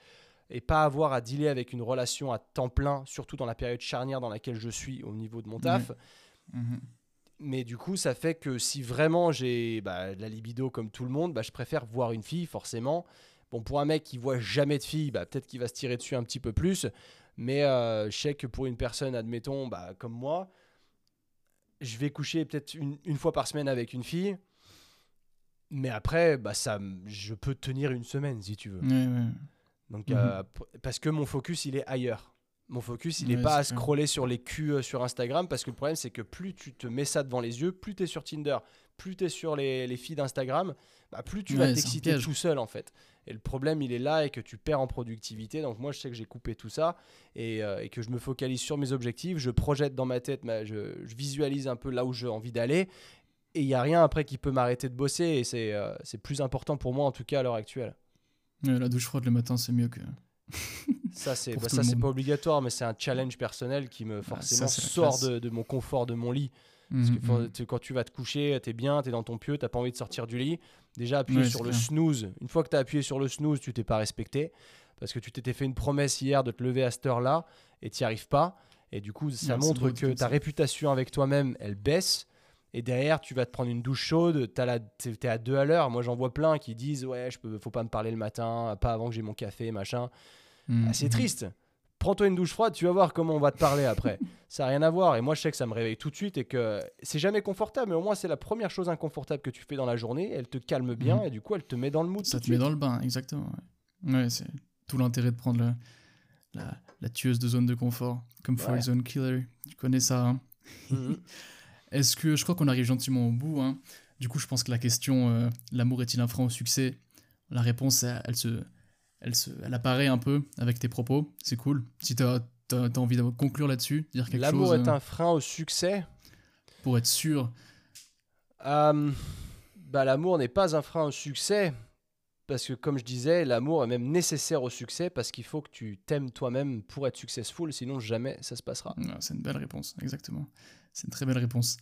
et pas avoir à dealer avec une relation à temps plein, surtout dans la période charnière dans laquelle je suis au niveau de mon taf. Mhm. Mais du coup, ça fait que si vraiment j'ai bah, de la libido comme tout le monde, bah, je préfère voir une fille, forcément. Bon, pour un mec qui voit jamais de fille, bah, peut-être qu'il va se tirer dessus un petit peu plus. Mais euh, je sais que pour une personne, admettons, bah, comme moi, je vais coucher peut-être une, une fois par semaine avec une fille. Mais après, bah, ça, je peux tenir une semaine si tu veux. Donc, Mhm. euh, parce que mon focus, il est ailleurs. Mon focus, il n'est Ouais, pas à scroller sur les culs euh, sur Instagram parce que le problème, c'est que plus tu te mets ça devant les yeux, plus tu es sur Tinder, plus tu es sur les, les filles d'Instagram, bah, plus tu Ouais, vas t'exciter tout seul en fait. Et le problème, il est là et que tu perds en productivité. Donc, moi, je sais que j'ai coupé tout ça et, euh, et que je me focalise sur mes objectifs. Je projette dans ma tête, ma- je, je visualise un peu là où j'ai envie d'aller. Et il n'y a rien après qui peut m'arrêter de bosser. Et c'est euh, c'est plus important pour moi, en tout cas, à l'heure actuelle. Ouais, la douche froide le matin, c'est mieux que. Ça, c'est bah, pas obligatoire, mais c'est un challenge personnel qui me forcément ça, c'est la sort de, de mon confort de mon lit. Parce que Mhm, faut- mhm. quand tu vas te coucher, tu es bien, tu es dans ton pieu, tu pas envie de sortir du lit. Déjà, appuyer Ouais, sur le clair. snooze. Une fois que tu as appuyé sur le snooze, tu t'es pas respecté. Parce que tu t'étais fait une promesse hier de te lever à cette heure-là et tu n'y arrives pas. Et du coup, ça Ouais, montre que ta réputation avec toi-même, elle baisse. Et derrière, tu vas te prendre une douche chaude, tu es à deux à l'heure. Moi, j'en vois plein qui disent Ouais, je peux, faut pas me parler le matin, pas avant que j'ai mon café, machin. Mhm, Ah, c'est triste. Prends-toi une douche froide, tu vas voir comment on va te parler après. ça n'a rien à voir. Et moi, je sais que ça me réveille tout de suite et que c'est jamais confortable, mais au moins, c'est la première chose inconfortable que tu fais dans la journée. Elle te calme bien Mhm. et du coup, elle te met dans le mood. Ça te met dans le bain, exactement. Ouais, Ouais, c'est tout l'intérêt de prendre le, la, la tueuse de zone de confort, comme Ouais. For Zone Killer. Tu connais ça, hein Mhm. Est-ce que je crois qu'on arrive gentiment au bout hein. Du coup, je pense que la question euh, l'amour est-il un frein au succès? La réponse, elle, elle se, elle se, elle apparaît un peu avec tes propos. C'est cool. Si tu as, envie de conclure là-dessus, dire quelque chose L'amour est euh, un frein au succès? pour être sûr. Euh, bah, l'amour n'est pas un frein au succès. Parce que, comme je disais, l'amour est même nécessaire au succès parce qu'il faut que tu t'aimes toi-même pour être successful, sinon jamais ça se passera. Ah, C'est une belle réponse, exactement. C'est une très belle réponse.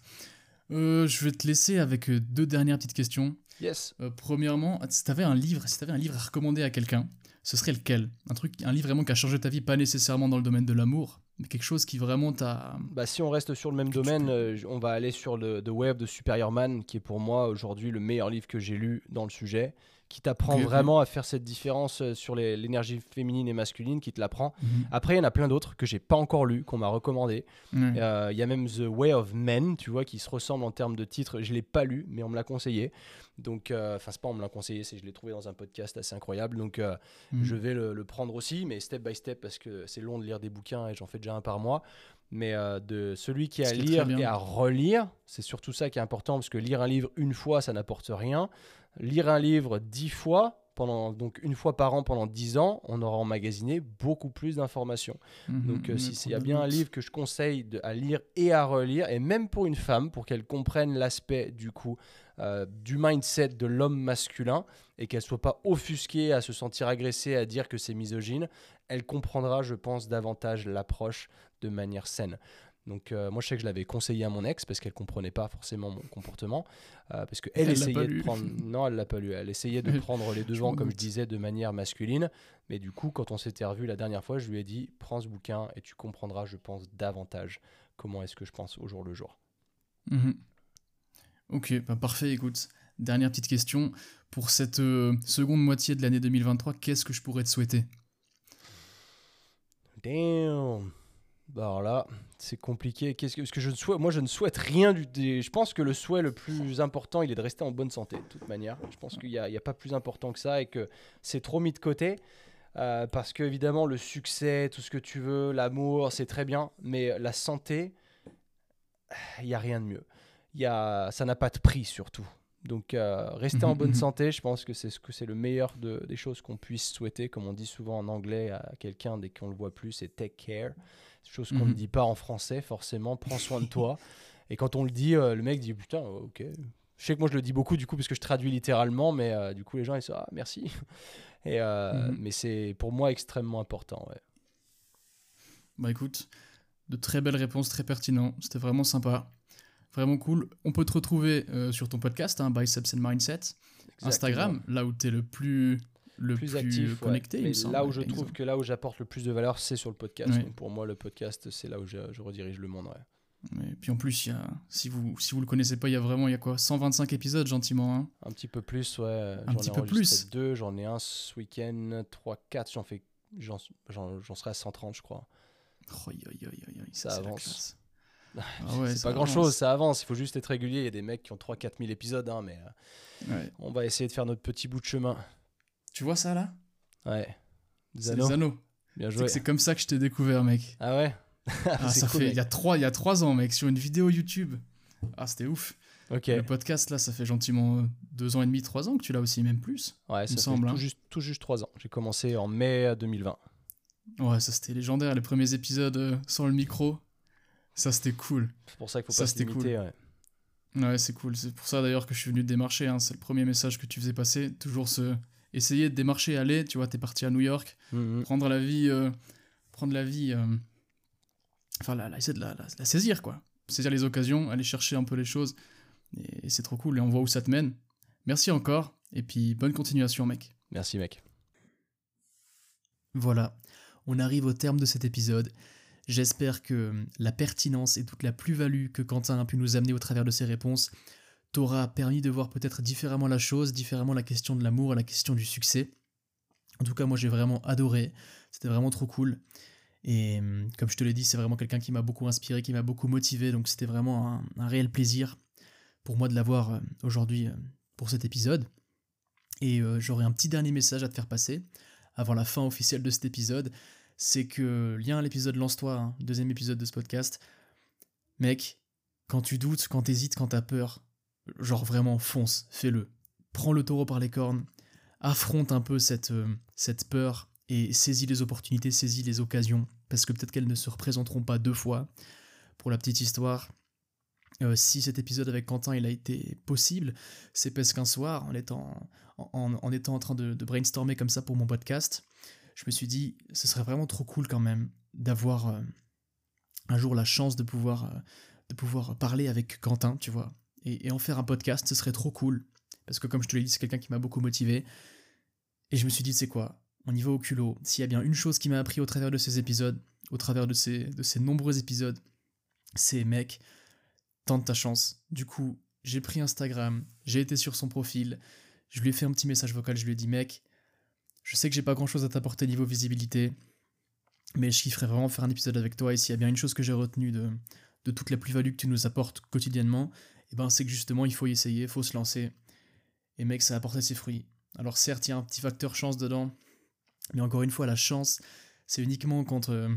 Euh, je vais te laisser avec euh, deux dernières petites questions. Yes. Euh, premièrement, si tu avais un livre, si t'avais un livre à recommander à quelqu'un, ce serait lequel? Un truc, un livre vraiment qui a changé ta vie, pas nécessairement dans le domaine de l'amour, mais quelque chose qui vraiment t'a. Bah, si on reste sur le même domaine, peux- on va aller sur le The of the Superior Man, qui est pour moi aujourd'hui le meilleur livre que j'ai lu dans le sujet, qui t'apprend vraiment à faire cette différence euh, sur l'énergie féminine et masculine, qui te l'apprend. Mhm. Après, il y en a plein d'autres que j'ai pas encore lu, qu'on m'a recommandé. Euh, Il y a même The Way of Men, tu vois, qui se ressemble en termes de titre. Je l'ai pas lu, mais on me l'a conseillé. Donc, euh, enfin, c'est pas on me l'a conseillé, c'est je l'ai trouvé dans un podcast assez incroyable. Donc, euh, Mhm. je vais le, le prendre aussi, mais step by step parce que c'est long de lire des bouquins et j'en fais déjà un par mois. Mais euh, de celui qui est à lire et à relire, c'est surtout ça qui est important parce que lire un livre une fois, ça n'apporte rien. Lire un livre dix fois, pendant, donc une fois par an pendant dix ans, on aura emmagasiné beaucoup plus d'informations. Mhm. Donc, euh, Ouais, si s'il y a bien un livre que je conseille de- à lire et à relire, et même pour une femme, pour qu'elle comprenne l'aspect du coup euh, du mindset de l'homme masculin et qu'elle soit pas offusquée à se sentir agressée, à dire que c'est misogyne, elle comprendra, je pense, davantage l'approche de manière saine. Donc euh, moi je sais que je l'avais conseillé à mon ex parce qu'elle comprenait pas forcément mon comportement euh, parce que elle, essayait de prendre non elle l'a pas lu elle essayait de prendre les devants me comme je disais de manière masculine mais du coup, quand on s'était revu la dernière fois, je lui ai dit prends ce bouquin et tu comprendras, je pense, davantage comment est-ce que je pense au jour le jour. Mhm. Ok, bah parfait, écoute. Dernière petite question. Pour cette euh, seconde moitié de l'année 2023, qu'est-ce que je pourrais te souhaiter? Damn Bah alors là, c'est compliqué. Qu'est-ce que, que je ne souhaite, moi, je ne souhaite rien du. Je pense que le souhait le plus important, il est de rester en bonne santé, de toute manière. Je pense qu'il n'y a, a pas plus important que ça et que c'est trop mis de côté. Euh, parce que, évidemment, le succès, tout ce que tu veux, l'amour, c'est très bien. Mais la santé, il n'y a rien de mieux. Y a, ça n'a pas de prix, surtout. Donc, euh, rester en Mhm, bonne mhm. santé, je pense que c'est ce que c'est le meilleur de- des choses qu'on puisse souhaiter. Comme on dit souvent en anglais à quelqu'un dès qu'on le voit plus, c'est take care. Chose qu'on ne Mhm. dit pas en français, forcément. Prends soin de toi. Et quand on le dit, euh, le mec dit putain, ok. Je sais que moi je le dis beaucoup du coup parce que je traduis littéralement, mais euh, du coup les gens ils sont ah merci. Et euh, mais c'est pour moi extrêmement important. Ouais. Bah écoute, de très belles réponses, très pertinentes. C'était vraiment sympa. Vraiment cool. On peut te retrouver euh, sur ton podcast, hein, Biceps and Mindset. Instagram, là où tu es le plus, le plus, plus actif, connecté. il Mais me semble. là où je trouve que là où j'apporte le plus de valeur, c'est sur le podcast. Donc pour moi, le podcast, c'est là où je, je redirige le monde. ouais. Et puis en plus, il y a, si vous si vous le connaissez pas, il y a vraiment il y a quoi 125 épisodes gentiment. hein. Un petit peu plus, ouais. Un petit ai peu plus. Deux, j'en ai un ce week-end, trois, quatre. J'en fais, j'en, serai à 130, je crois. Oh, Ça avance. Ah ouais, c'est pas grand chose, ça avance. Il faut juste être régulier. Il y a des mecs qui ont 3-4 000 épisodes, hein, mais euh, Ouais. on va essayer de faire notre petit bout de chemin. Tu vois ça là? Ouais. Des anneaux. les anneaux. Bien C'est joué. que c'est comme ça que je t'ai découvert, mec. Ah ouais? Ah, ça cool, fait il y a trois il y a trois ans, mec, sur une vidéo YouTube. Ah, c'était ouf. Ok. Le podcast là, ça fait gentiment euh, deux ans et demi, trois ans que tu l'as aussi, même plus. Ouais, ça me fait semble, tout, hein. juste, tout juste 3 ans. J'ai commencé en mai 2020. Ouais, ça c'était légendaire. Les premiers épisodes euh, sans le micro, ça c'était cool. C'est pour ça qu'il faut Ça, pas se limiter. ouais. Ouais, c'est cool. C'est pour ça d'ailleurs que je suis venu te démarcher. hein. C'est le premier message que tu faisais passer. Toujours se essayer de démarcher, aller. Tu vois, t'es parti à New York, Mhm. prendre la vie, euh, prendre la vie, euh, enfin, la, la- essayer de la, la- la saisir, quoi. Saisir les occasions, aller chercher un peu les choses. Et, et c'est trop cool. Et on voit où ça te mène. Merci encore. Et puis, bonne continuation, mec. Merci, mec. Voilà, on arrive au terme de cet épisode. J'espère que la pertinence et toute la plus-value que Quentin a pu nous amener au travers de ses réponses t'aura permis de voir peut-être différemment la chose, différemment la question de l'amour et la question du succès. En tout cas, moi j'ai vraiment adoré, c'était vraiment trop cool. Et hum, comme je te l'ai dit, c'est vraiment quelqu'un qui m'a beaucoup inspiré, qui m'a beaucoup motivé, donc c'était vraiment un, un réel plaisir pour moi de l'avoir euh, aujourd'hui pour cet épisode. Et euh, j'aurai un petit dernier message à te faire passer avant la fin officielle de cet épisode, c'est que, lien à l'épisode Lance-toi, hein, deuxième épisode de ce podcast, mec, quand tu doutes, quand t'hésites, quand t'as peur, genre vraiment fonce, fais-le. Prends le taureau par les cornes, affronte un peu cette, euh, cette peur et saisis les opportunités, saisis les occasions, parce que peut-être qu'elles ne se représenteront pas deux fois. Pour la petite histoire, euh, si cet épisode avec Quentin il a été possible, c'est parce qu'un soir, en étant en, étant en train de, brainstormer comme ça pour mon podcast, je me suis dit, ce serait vraiment trop cool quand même d'avoir euh, un jour la chance de pouvoir, euh, de pouvoir parler avec Quentin, tu vois, et, en faire un podcast, ce serait trop cool. Parce que comme je te l'ai dit, c'est quelqu'un qui m'a beaucoup motivé. Et je me suis dit, c'est quoi On y va au culot. S'il y a bien une chose qui m'a appris au travers de ces épisodes, au travers de ces, de ces nombreux épisodes, c'est mec, tente ta chance. Du coup, j'ai pris Instagram, j'ai été sur son profil, je lui ai fait un petit message vocal, je lui ai dit mec, je sais que j'ai pas grand chose à t'apporter niveau visibilité, mais je kifferais vraiment faire un épisode avec toi et s'il y a bien une chose que j'ai retenue de, de toute la plus-value que tu nous apportes quotidiennement, et eh ben c'est que justement il faut y essayer, il faut se lancer. Et mec, ça a apporté ses fruits. Alors certes, il y a un petit facteur chance dedans, mais encore une fois, la chance, c'est uniquement quand, euh,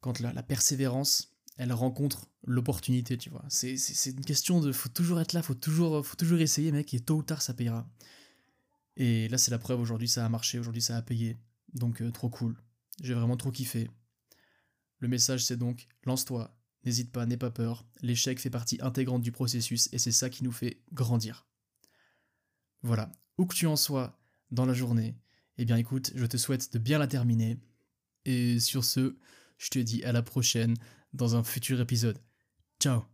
quand la persévérance elle rencontre l'opportunité, tu vois. C'est, une question de faut toujours être là, faut toujours, faut toujours essayer, mec, et tôt ou tard ça payera. Et là, c'est la preuve, aujourd'hui ça a marché, aujourd'hui ça a payé. Donc, euh, trop cool. J'ai vraiment trop kiffé. Le message, c'est donc lance-toi, n'hésite pas, n'aie pas peur. L'échec fait partie intégrante du processus et c'est ça qui nous fait grandir. Voilà, où que tu en sois dans la journée, eh bien écoute, je te souhaite de bien la terminer. Et sur ce, je te dis à la prochaine dans un futur épisode. Ciao